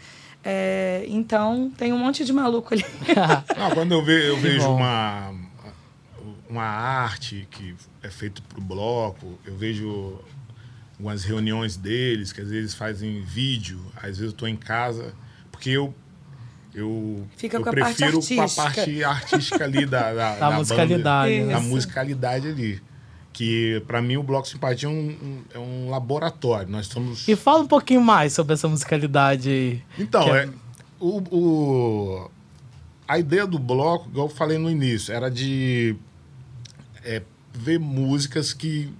É, então tem um monte de maluco ali. Não, quando eu, ve- eu vejo bom. uma, uma arte que é feita pro bloco, eu vejo algumas reuniões deles, que às vezes fazem vídeo, às vezes eu estou em casa, porque eu eu, Fica eu com a parte prefiro com a artística. parte artística ali da, da, Da musicalidade, banda, né? da musicalidade ali. Que para mim o Bloco Simpatia é um, um- é um laboratório. Nós estamos E fala um pouquinho mais sobre essa musicalidade aí. então, é- é, o, o- a ideia do bloco, igual eu falei no início, era de é, ver músicas que,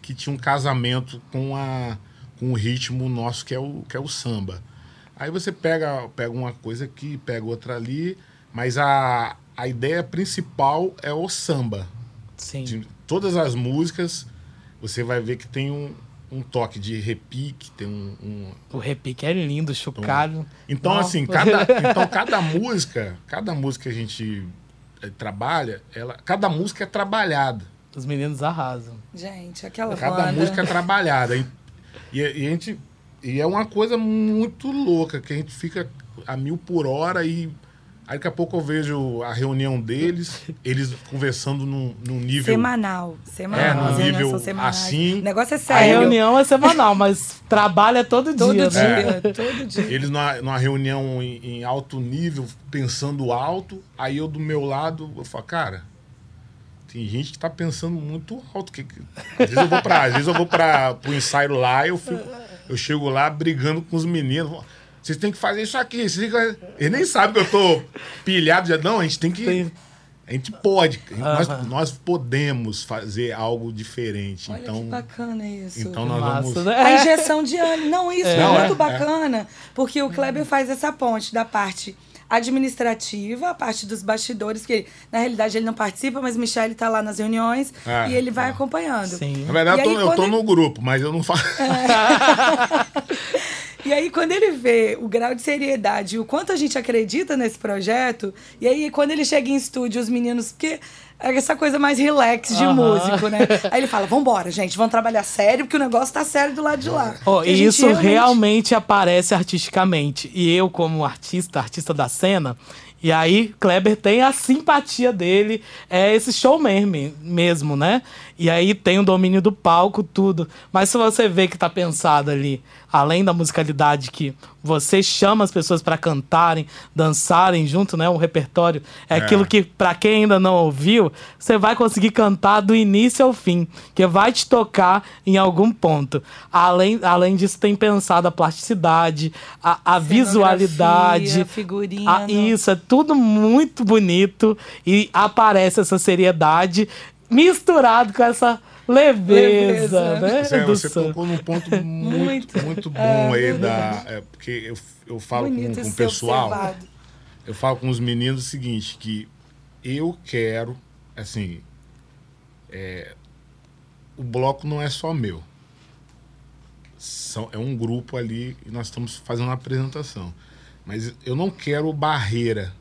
que tinham um casamento com, a, com o ritmo nosso, que é o, que é o samba. Aí você pega, pega uma coisa aqui, pega outra ali, mas a, a ideia principal é o samba. Sim. De todas as músicas, você vai ver que tem um, um toque de repique, tem um- um, O repique é lindo, chocalho. então, Não. assim, cada, então, cada música, cada música que a gente eh, trabalha, ela, cada música é trabalhada. Os meninos arrasam. Gente, aquela Cada banda. música é trabalhada. E, e, e a gente, e é uma coisa muito louca, que a gente fica a mil por hora e aí daqui a pouco eu vejo a reunião deles, eles conversando num, num nível. Semanal. Semanal. É, num nível assim. O negócio é A sério. reunião é semanal, mas trabalho é todo, Todo dia. dia, né? todo dia. Eles numa, numa reunião em, em alto nível, pensando alto, aí eu do meu lado, eu falo, cara, tem gente que tá pensando muito alto. Que, que- Às vezes eu vou para, às vezes eu vou para o ensaio lá, eu fico, eu chego lá brigando com os meninos. Vocês têm que fazer isso aqui. vocês têm que- Eles nem sabem que eu tô pilhado. Já, não, a gente tem que. Tem- A gente pode. Nós, Aham. nós podemos fazer algo diferente. Olha então, que bacana isso. então nós Massa, vamos. né? A injeção de ânimo. Não, isso é, Não, muito é, bacana, porque o Kleber faz essa ponte da parte administrativa, a parte dos bastidores, que na realidade ele não participa, mas Michele tá lá nas reuniões É, e ele vai é. acompanhando. Sim. Na verdade, E eu aí, ele- no grupo, mas eu não faço. E aí, quando ele vê o grau de seriedade e o quanto a gente acredita nesse projeto, e aí, quando ele chega em estúdio, os meninos. Porque é essa coisa mais relax de Aham. músico, né? Aí ele fala: vambora, gente, vamos trabalhar sério, porque o negócio tá sério do lado de lá. Ó, E isso realmente... aparece artisticamente. E eu, como artista, artista da cena, e aí Kleber tem a simpatia dele, é esse showman me- mesmo, né? E aí tem o domínio do palco, tudo. Mas se você vê que tá pensado ali, além da musicalidade que você chama as pessoas para cantarem, dançarem junto, né? O repertório é, É. aquilo que, para quem ainda não ouviu, você vai conseguir cantar do início ao fim, que vai te tocar em algum ponto. Além, além disso, tem pensado a plasticidade, a, a visualidade. figurino. a- isso, é tudo muito bonito e aparece essa seriedade misturado com essa leveza, Leveza. né? Você, do você tocou num ponto muito, Muito. muito bom É, aí verdade. da. é, porque eu, eu falo com, Bonito com o ser pessoal. observado. Eu falo com os meninos o seguinte, que eu quero, assim, é, o bloco não é só meu. São, é um grupo ali e nós estamos fazendo uma apresentação. Mas eu não quero barreira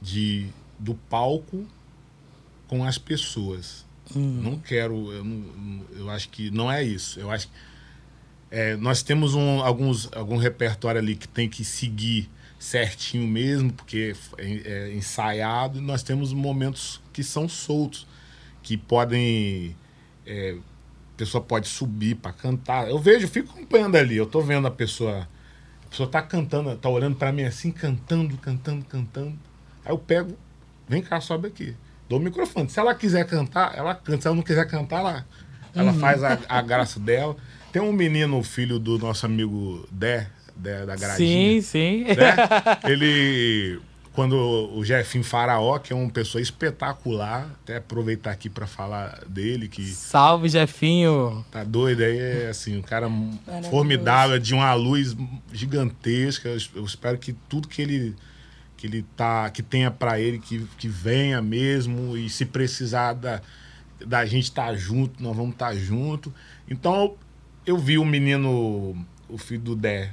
de, do palco com as pessoas. Não quero, eu, não- eu acho que não é isso. Eu acho que é, nós temos um, alguns, algum repertório ali que tem que seguir certinho mesmo, porque é, é ensaiado, e nós temos momentos que são soltos, que podem. é, a pessoa pode subir para cantar. Eu vejo, fico acompanhando ali, eu tô vendo a pessoa. A pessoa tá cantando, tá olhando para mim assim, cantando, cantando, cantando. Aí eu pego, vem cá, sobe aqui. Dou o microfone. Se ela quiser cantar, ela canta. Se ela não quiser cantar, ela, ela faz a, a graça dela. Tem um menino, filho do nosso amigo Dé, Dé da Gradinha. Sim, sim. né? Ele, quando o Jefinho Faraó, que é uma pessoa espetacular, até aproveitar aqui para falar dele, que Salve, Jefinho. tá doido aí, é assim, um cara formidável, de uma luz gigantesca. Eu es- Eu espero que tudo que ele que ele tá que tenha para ele que, que venha mesmo e se precisar da, da gente estar junto, nós vamos estar junto. Então eu vi o menino, o filho do Dé,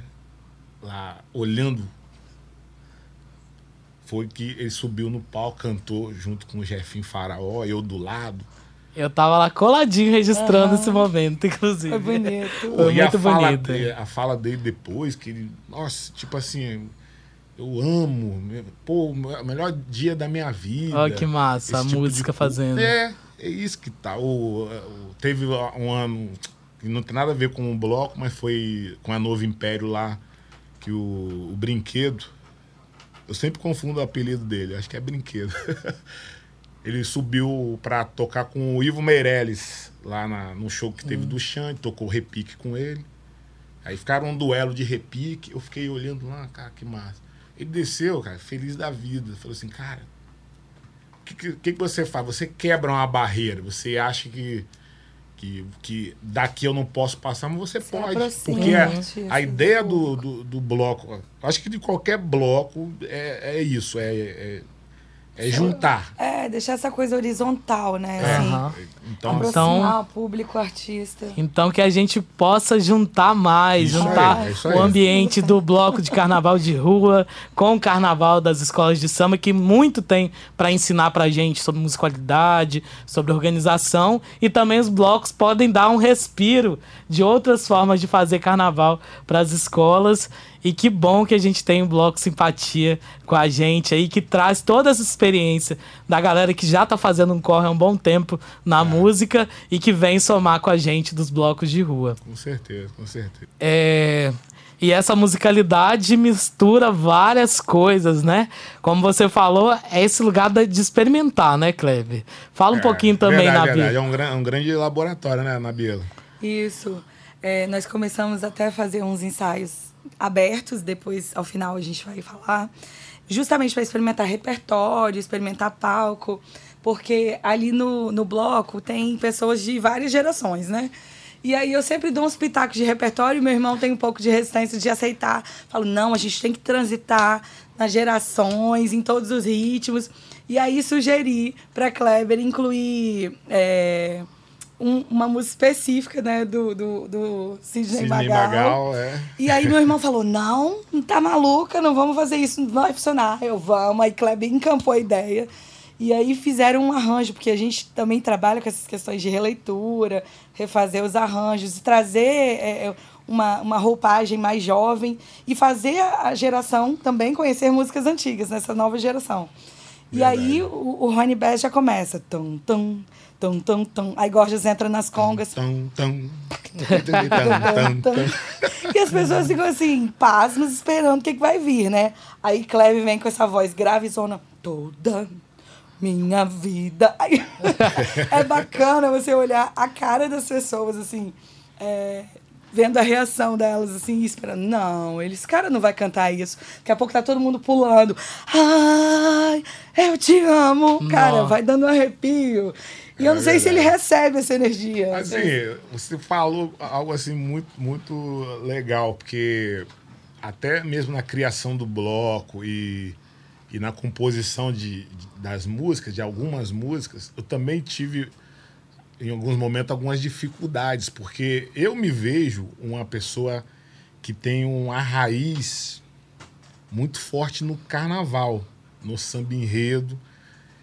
lá olhando. Foi que ele subiu no palco, cantou junto com o Jefinho Faraó, eu do lado. Eu tava lá coladinho registrando esse momento, inclusive. Foi bonito. Foi e a muito fala, bonito. dele, a fala dele depois, que ele. Nossa, tipo assim, eu amo. Pô, o melhor dia da minha vida. Olha que massa, Esse a tipo música de fazendo. É, é isso que tá. O, o- teve um ano que não tem nada a ver com o bloco, mas foi com a Novo Império lá, que o, o brinquedo. Eu sempre confundo o apelido dele, acho que é brinquedo. Ele subiu pra tocar com o Ivo Meirelles, lá na- no show que teve do Xande, tocou repique com ele. Aí ficaram um duelo de repique, eu fiquei olhando lá, cara, que massa. Ele desceu, cara, feliz da vida. Falou assim, cara, o que, que, que você faz? Você quebra uma barreira, você acha que, que, que daqui eu não posso passar, mas você pode. aproxima, Porque a, né? a Assim, ideia do, do, do bloco, acho que de qualquer bloco é, é isso, é, é, é juntar. É, deixar essa coisa horizontal, né? É. Assim, Aham. Então, aproximar o público, o artista. Então que a gente possa juntar mais, Isso juntar aí, é o ambiente do bloco de carnaval de rua com o carnaval das escolas de samba, que muito tem para ensinar pra gente sobre musicalidade, sobre organização, e também os blocos podem dar um respiro de outras formas de fazer carnaval para as escolas. E que bom que a gente tem um bloco simpatia com a gente aí, que traz toda essa experiência da galera que já tá fazendo um corre há um bom tempo na música e que vem somar com a gente dos blocos de rua. com certeza, com certeza. É, E essa musicalidade mistura várias coisas, né? Como você falou, é esse lugar de experimentar, né, Kleber? Fala um É, pouquinho também, verdade, Nabi. verdade. É um, gran- um grande laboratório, né, Nabila? Isso. É, nós começamos até a fazer uns ensaios abertos, depois, ao final, a gente vai falar. Justamente para experimentar repertório, experimentar palco, porque ali no, no bloco tem pessoas de várias gerações, né? E aí eu sempre dou uns pitacos de repertório meu irmão tem um pouco de resistência de aceitar. Falo, não, a gente tem que transitar nas gerações, em todos os ritmos. E aí sugeri para Kleber incluir é, um- uma música específica, né, do, do, do Sidney, Sidney Magal. Magal, é. E aí meu irmão falou, não, tá maluca, não vamos fazer isso, não vai funcionar. Eu, vamos. Aí Kleber encampou a ideia. E aí fizeram um arranjo, porque a gente também trabalha com essas questões de releitura, refazer os arranjos, trazer é, uma, uma roupagem mais jovem e fazer a geração também conhecer músicas antigas, nessa nova geração. E aí o, o Rony Bass já começa. Tum, tum, tum, tum, tum. Aí Gorgeous entra nas congas. Tão, tão, tão, tão, tão. E as pessoas ficam assim, pasmas, esperando o que, que vai vir, né? Aí Cleve vem com essa voz grave e zona toda minha vida. Aí, é bacana você olhar a cara das pessoas, assim. é, vendo a reação delas, assim, esperando. Não, eles, cara, não vai cantar isso. Daqui a pouco tá todo mundo pulando. Ai, eu te amo. Cara, Nossa. vai dando um arrepio. E eu É não sei se ele recebe essa energia. Assim, você falou algo assim muito, muito legal, porque até mesmo na criação do bloco e, e na composição de, de- das músicas, de algumas músicas, eu também tive, em alguns momentos, algumas dificuldades, porque eu me vejo uma pessoa que tem uma raiz muito forte no carnaval, no samba enredo,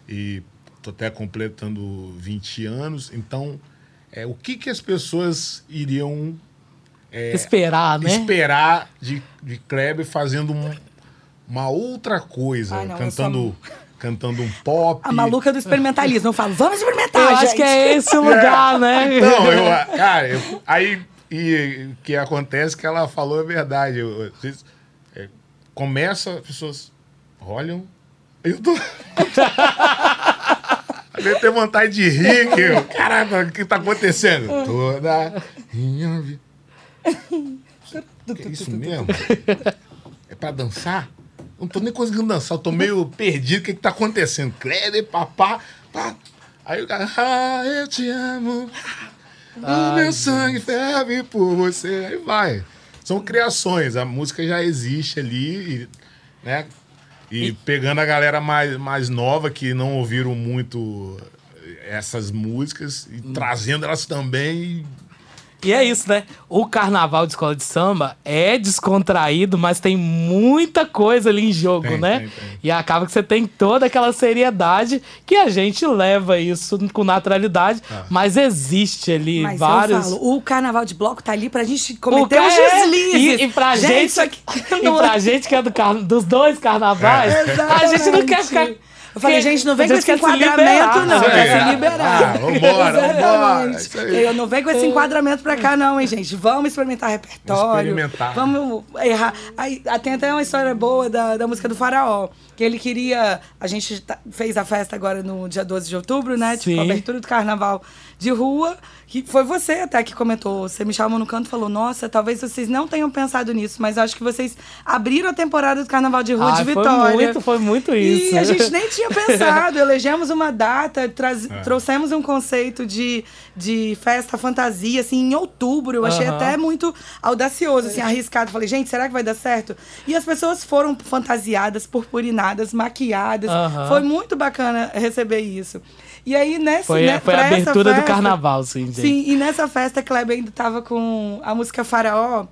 e tô até completando 20 anos, então é, o que, que as pessoas iriam Esperar, né? esperar de, de Kleber fazendo um- uma outra coisa, Ai, não, cantando, cantando um pop. A maluca do experimentalismo. Eu falo, vamos experimentar, Eu gente. acho que é esse o lugar, né? Não, eu, cara, eu- aí e, o que acontece é que ela falou é verdade. Eu, eu- é, começa, as pessoas olham, eu tô. Eu tenho vontade de rir, que eu, caraca, o que tá acontecendo? Toda minha vida. É isso mesmo? É pra dançar? Não tô nem conseguindo dançar, eu tô meio perdido. O que que tá acontecendo? Kleber, papá, pá. Aí o cara, ah, eu te amo. o meu sangue ferve por você. Aí vai. São criações, a música já existe ali, né? E, pegando a galera mais, mais nova que não ouviram muito essas músicas e trazendo elas também. E é isso, né? O carnaval de escola de samba é descontraído, mas tem muita coisa ali em jogo, Tem, né? tem, tem. E acaba que você tem toda aquela seriedade que a gente leva isso com naturalidade, Ah. mas existe ali Mas vários. eu falo, o carnaval de bloco tá ali pra gente cometer os é, deslizes. E, e pra gente, isso aqui e pra é- gente que é do carna- dos dois carnavais, a gente não quer ficar. Eu falei, gente, não vem com esse enquadramento, não. Quer se liberar. Ah, vambora, vambora. Eu não venho com esse enquadramento pra cá, não, hein, gente. Vamos experimentar repertório. Experimentar. Vamos errar. Aí, tem até uma história boa da, da música do Faraó. Que ele queria. A gente tá- fez a festa agora no dia 12 de outubro, né? Tipo, Sim. a abertura do carnaval de rua. Que foi você até que comentou. Você me chamou no canto e falou: Nossa, talvez vocês não tenham pensado nisso, mas eu acho que vocês abriram a temporada do carnaval de rua Ai, de foi Vitória. muito, foi muito isso. E a gente nem tinha pensado, elegemos uma data, traz- É. trouxemos um conceito de, de festa fantasia, assim, em outubro. Eu achei Aham. até muito audacioso, assim, arriscado. Falei, gente, será que vai dar certo? E as pessoas foram fantasiadas, purpurinadas, maquiadas. Aham. Foi muito bacana receber isso. E aí, nessa, Foi, né, foi a abertura do festa- carnaval, sim, gente. Sim, e nessa festa, Kleber ainda tava com a música Faraó.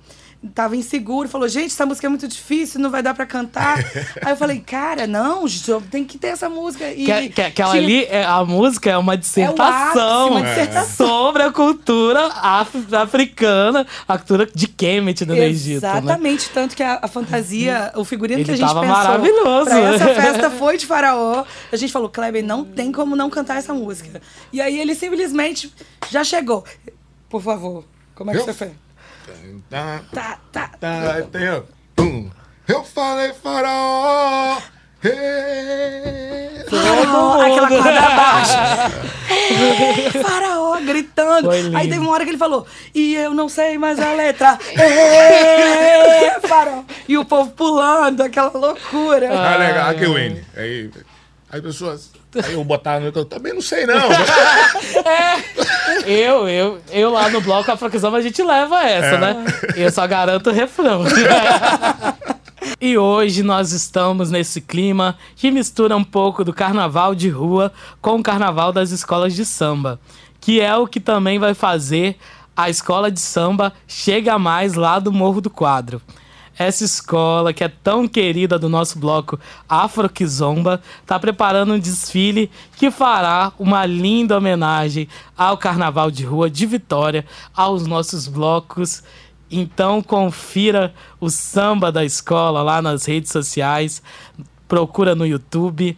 Tava inseguro, falou, gente, essa música é muito difícil, não vai dar pra cantar. Aí eu falei, cara, não, tem que ter essa música. E Que, que, aquela tinha- ali, é, a música é uma dissertação, uma dissertação. sobre a cultura af- africana, a cultura de Kemet no Egito. Né? Exatamente, tanto que a, a fantasia, o figurino Ele que a gente tava pensou maravilhoso. pra essa festa foi de faraó. A gente falou, Kleber, não tem como não cantar essa música. E aí ele simplesmente já chegou. Por favor, como é que Eu? você fez? Tá, Tá, tá. tá, aí tem, ó. Tum. Eu falei faraó. Hey. Faraó, aquela corda baixa. É, faraó, gritando. Aí teve uma hora que ele falou, e eu não sei mais a letra. É, faraó. E o povo pulando, aquela loucura. Ah, legal. Aqui o N. Aí, aí pessoas. Aí eu botar no. Eu também não sei, não. Eu, eu, eu lá no bloco Afroquizoma a gente leva essa, É. né? Eu só garanto o refrão. E hoje nós estamos nesse clima que mistura um pouco do carnaval de rua com o carnaval das escolas de samba, que é o que também vai fazer a escola de samba Chega Mais lá do Morro do Quadro. Essa escola, que é tão querida do nosso bloco Afroquizomba, está preparando um desfile que fará uma linda homenagem ao Carnaval de Rua de Vitória, aos nossos blocos. Então confira o samba da escola lá nas redes sociais, procura no YouTube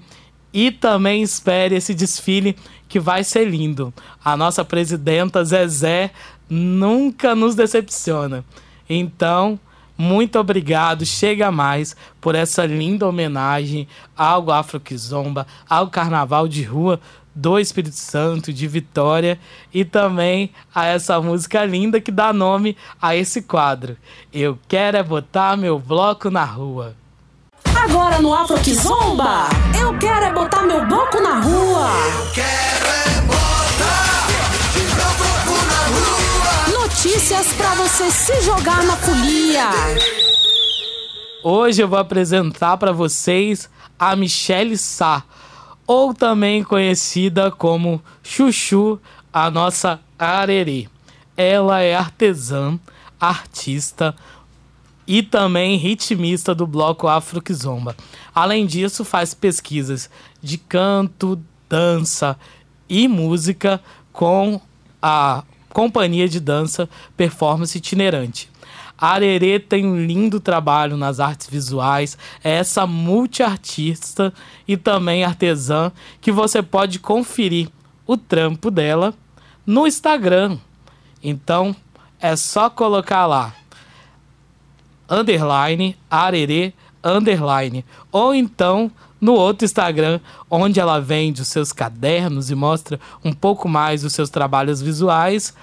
e também espere esse desfile que vai ser lindo. A nossa presidenta Zezé nunca nos decepciona. Então, muito obrigado, chega mais por essa linda homenagem ao Afroquizomba, ao Carnaval de Rua do Espírito Santo, de Vitória, e também a essa música linda que dá nome a esse quadro. Eu quero é botar meu bloco na rua. Agora no Afro que Zomba, eu quero é botar meu bloco na rua. Eu quero é Notícias para você se jogar na folia. Hoje eu vou apresentar para vocês a Michelle Sá, ou também conhecida como Chuchu, a nossa arerê. Ela é artesã, artista e também ritmista do bloco Afro Kizomba. Além disso, faz pesquisas de canto, dança e música com a companhia de dança Performance Itinerante. A Arerê tem um lindo trabalho nas artes visuais, é essa multiartista e também artesã que você pode conferir o trampo dela no Instagram. Então é só colocar lá underline arerê underline ou então no outro Instagram, onde ela vende os seus cadernos e mostra um pouco mais os seus trabalhos visuais,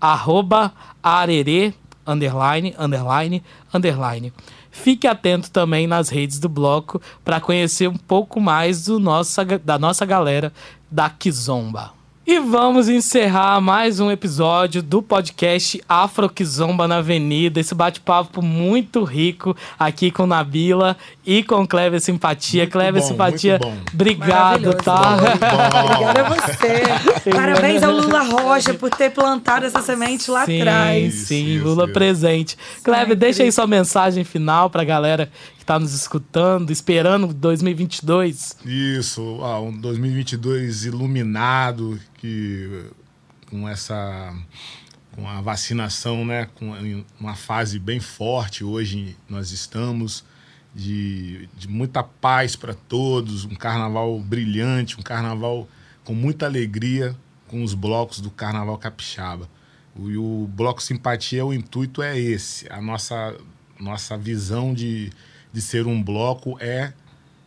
arroba arerê underline, underline, underline. Fique atento também nas redes do bloco para conhecer um pouco mais do nossa, da nossa galera da Kizomba. E vamos encerrar mais um episódio do podcast Afro Kizomba na Avenida. Esse bate-papo muito rico aqui com Nabila e com Clever Simpatia. Muito Clever bom, Simpatia, muito bom. obrigado, tá? Obrigada a você. Parabéns ao Lula Rocha por ter plantado essa semente lá sim, atrás. Sim, Isso, Lula isso. presente. Sempre. deixa aí sua mensagem final pra galera que tá nos escutando, esperando 2022. Isso, ah, um 2022 iluminado, que com essa com a vacinação, né, com em uma fase bem forte hoje nós estamos de, de muita paz para todos, um carnaval brilhante, um carnaval com muita alegria com os blocos do Carnaval Capixaba. E o bloco Simpatia, o intuito é esse, a nossa nossa visão de, de ser um bloco é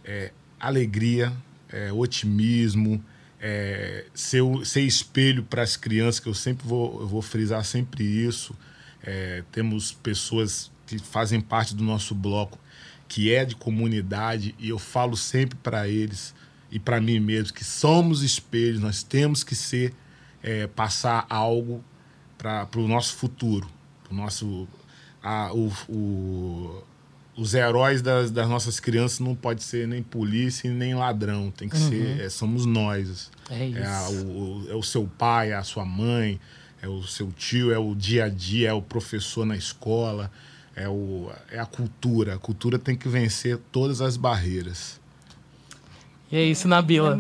é, alegria, é, otimismo, é, ser, ser espelho para as crianças, que eu sempre vou, eu vou frisar sempre isso. É, temos pessoas que fazem parte do nosso bloco que é de comunidade e eu falo sempre para eles e para mim mesmo que somos espelhos, nós temos que ser, é, passar algo para o nosso futuro, para o nosso a, o, o- os heróis das, das nossas crianças não pode ser nem polícia nem ladrão, tem que ser é, somos nós. É isso. a- o, o- é o seu pai, é a sua mãe, é o seu tio, é o dia a dia, é o professor na escola, é, o, é a cultura. A cultura tem que vencer todas as barreiras. E é isso, Nabila.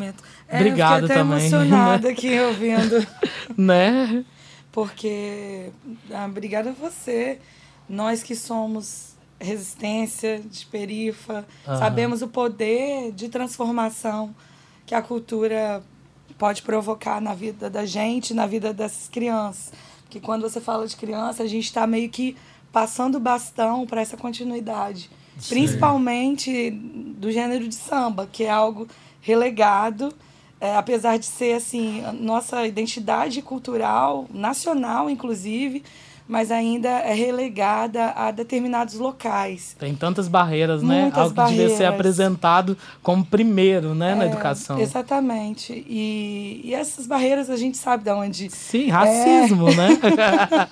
É, Obrigado eu também. emocionada aqui ouvindo. né? Porque, ah, obrigada a você. Nós que somos resistência de perifa, Aham. sabemos o poder de transformação que a cultura pode provocar na vida da gente, na vida dessas crianças. Porque quando você fala de criança, a gente está meio que passando bastão para essa continuidade. Principalmente do gênero de samba, que é algo relegado, é, apesar de ser assim, a nossa identidade cultural, nacional inclusive, mas ainda é relegada a determinados locais. Tem tantas barreiras, né? Muitas Algo que devia ser barreiras. apresentado como primeiro, né, na É, educação. Exatamente. E, e essas barreiras a gente sabe de onde Sim, racismo, né?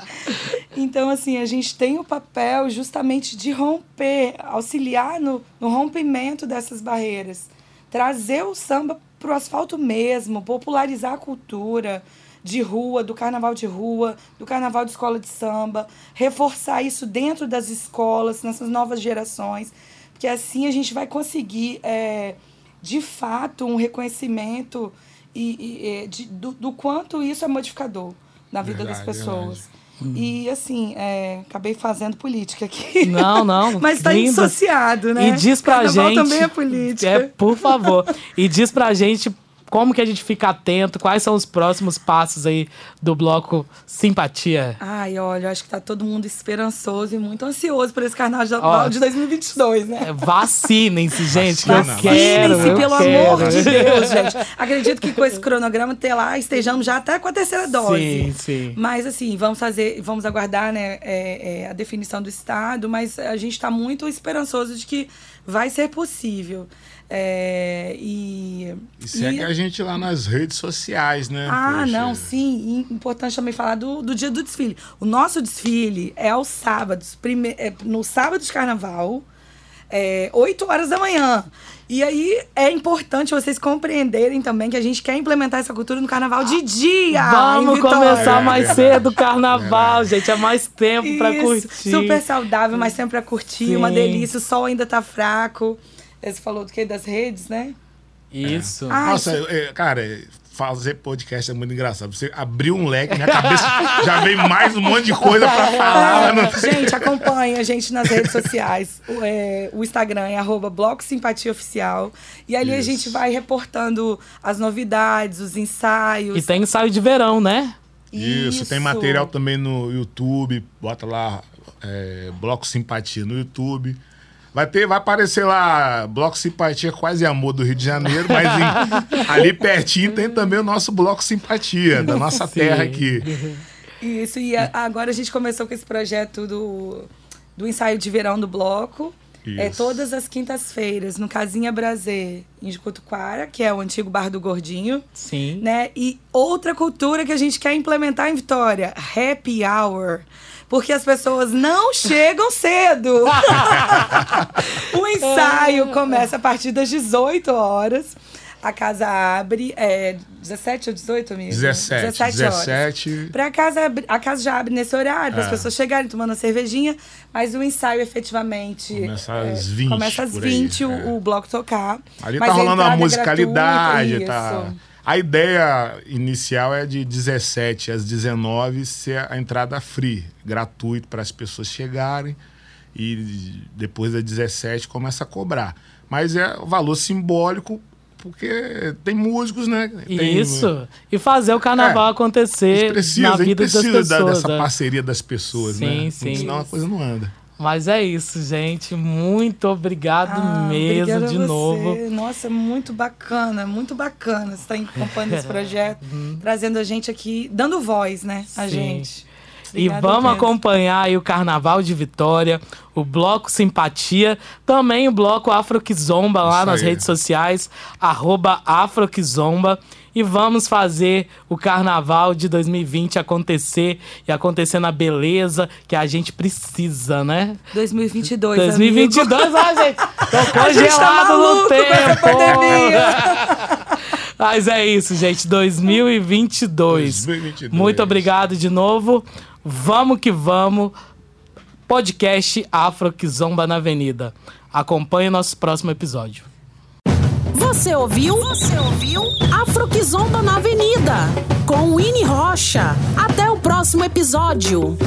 Então, assim, a gente tem o papel justamente de romper, auxiliar no, no rompimento dessas barreiras. Trazer o samba para o asfalto mesmo, popularizar a cultura de rua, do carnaval de rua, do carnaval de escola de samba, reforçar isso dentro das escolas, nessas novas gerações, porque assim a gente vai conseguir, é, de fato, um reconhecimento e, e, é, de- do, do quanto isso é modificador na vida das Verdade, pessoas. E assim, é, acabei fazendo política aqui. Não, não. Mas está lindo. dissociado, né? E diz pra Carnaval gente. também é política. É, por favor. E diz pra gente como que a gente fica atento? Quais são os próximos passos aí do bloco Simpatia? Ai, olha, eu acho que tá todo mundo esperançoso e muito ansioso por esse carnaval de 2022, né? É, vacinem-se, gente, que eu quero. Vacinem-se, pelo quero. amor de Deus, gente. Acredito que com esse cronograma até lá estejamos já até com a terceira dose. Sim, sim. Mas assim, vamos fazer, vamos aguardar, né, é, é, a definição do Estado, mas a gente está muito esperançoso de que vai ser possível. É, e, e segue e... a gente lá nas redes sociais, né? Ah, Poxa. não, sim. E importante também falar do, do dia do desfile. O nosso desfile é aos sábados, prime... é no sábado de carnaval, é, 8 horas da manhã. E aí é importante vocês compreenderem também que a gente quer implementar essa cultura no carnaval de dia. Vamos começar mais cedo o carnaval, gente. É mais tempo pra curtir. Super saudável, mais tempo pra curtir. Sim. Uma delícia. O sol ainda tá fraco. Você falou do que? Das redes, né? Isso. Ah, Nossa, isso- é, cara, fazer podcast é muito engraçado. Você abriu um leque, minha cabeça já veio mais um monte de coisa pra falar. não- Gente, acompanha a gente nas redes sociais. O, é, o Instagram é arroba Bloco Simpatia Oficial. E ali a Isso. gente vai reportando as novidades, os ensaios. E tem ensaio de verão, né? Isso, tem material também no YouTube. Bota lá é, Bloco Simpatia no YouTube. Vai ter, vai aparecer lá Bloco Simpatia Quase Amor do Rio de Janeiro, mas em- ali pertinho tem também o nosso Bloco Simpatia, da nossa Sim. terra aqui. Isso, e a- agora a gente começou com esse projeto do, do ensaio de verão do bloco. É Isso. todas as quintas-feiras, no Casinha Prazer, em Jucutuquara, que é o antigo Bar do Gordinho. Sim. né? E outra cultura que a gente quer implementar em Vitória, happy hour. Porque as pessoas não chegam cedo. o ensaio começa a partir das 18 horas. A casa abre é 17 ou 18, amigo? 17, 17. Pra casa, a casa já abre nesse horário, para as É. pessoas chegarem tomando a cervejinha, mas o ensaio efetivamente. Começa é, às 20 Começa às por aí, 20 o, é. o bloco tocar. Ali tá rolando a é musicalidade, gratuita, tá. isso. A ideia inicial é de 17 às 19 ser a entrada free, gratuito para as pessoas chegarem e depois das 17 começa a cobrar. Mas é o valor simbólico porque tem músicos, né? Tem- Isso. E fazer o carnaval É. Acontecer precisa, na a gente vida das precisa da- pessoas. dessa né? parceria das pessoas, Sim, né? sim. Senão a coisa não anda. Mas é isso, gente. Muito obrigado Ah, mesmo de novo. Nossa, muito bacana, muito bacana. Você está acompanhando esse projeto, trazendo a gente aqui, dando voz, né? A Sim. E vamos mesmo. acompanhar aí o Carnaval de Vitória, o Bloco Simpatia, também o Bloco Afroquizomba lá Isso nas aí. redes sociais, arroba Afroquizomba. E vamos fazer o Carnaval de 2020 acontecer e acontecer na beleza que a gente precisa, né? 2022. 2022, ó, gente. Tô A gente tá congelado no maluco com essa tempo. Mas é isso, gente. 2022. 2022. Muito obrigado de novo. Vamos que vamos. Podcast Afro que Zomba na Avenida. Acompanhe nosso próximo episódio. Você ouviu? Você ouviu? Afro que Zomba na Avenida. Com Winnie Rocha. Até o próximo episódio.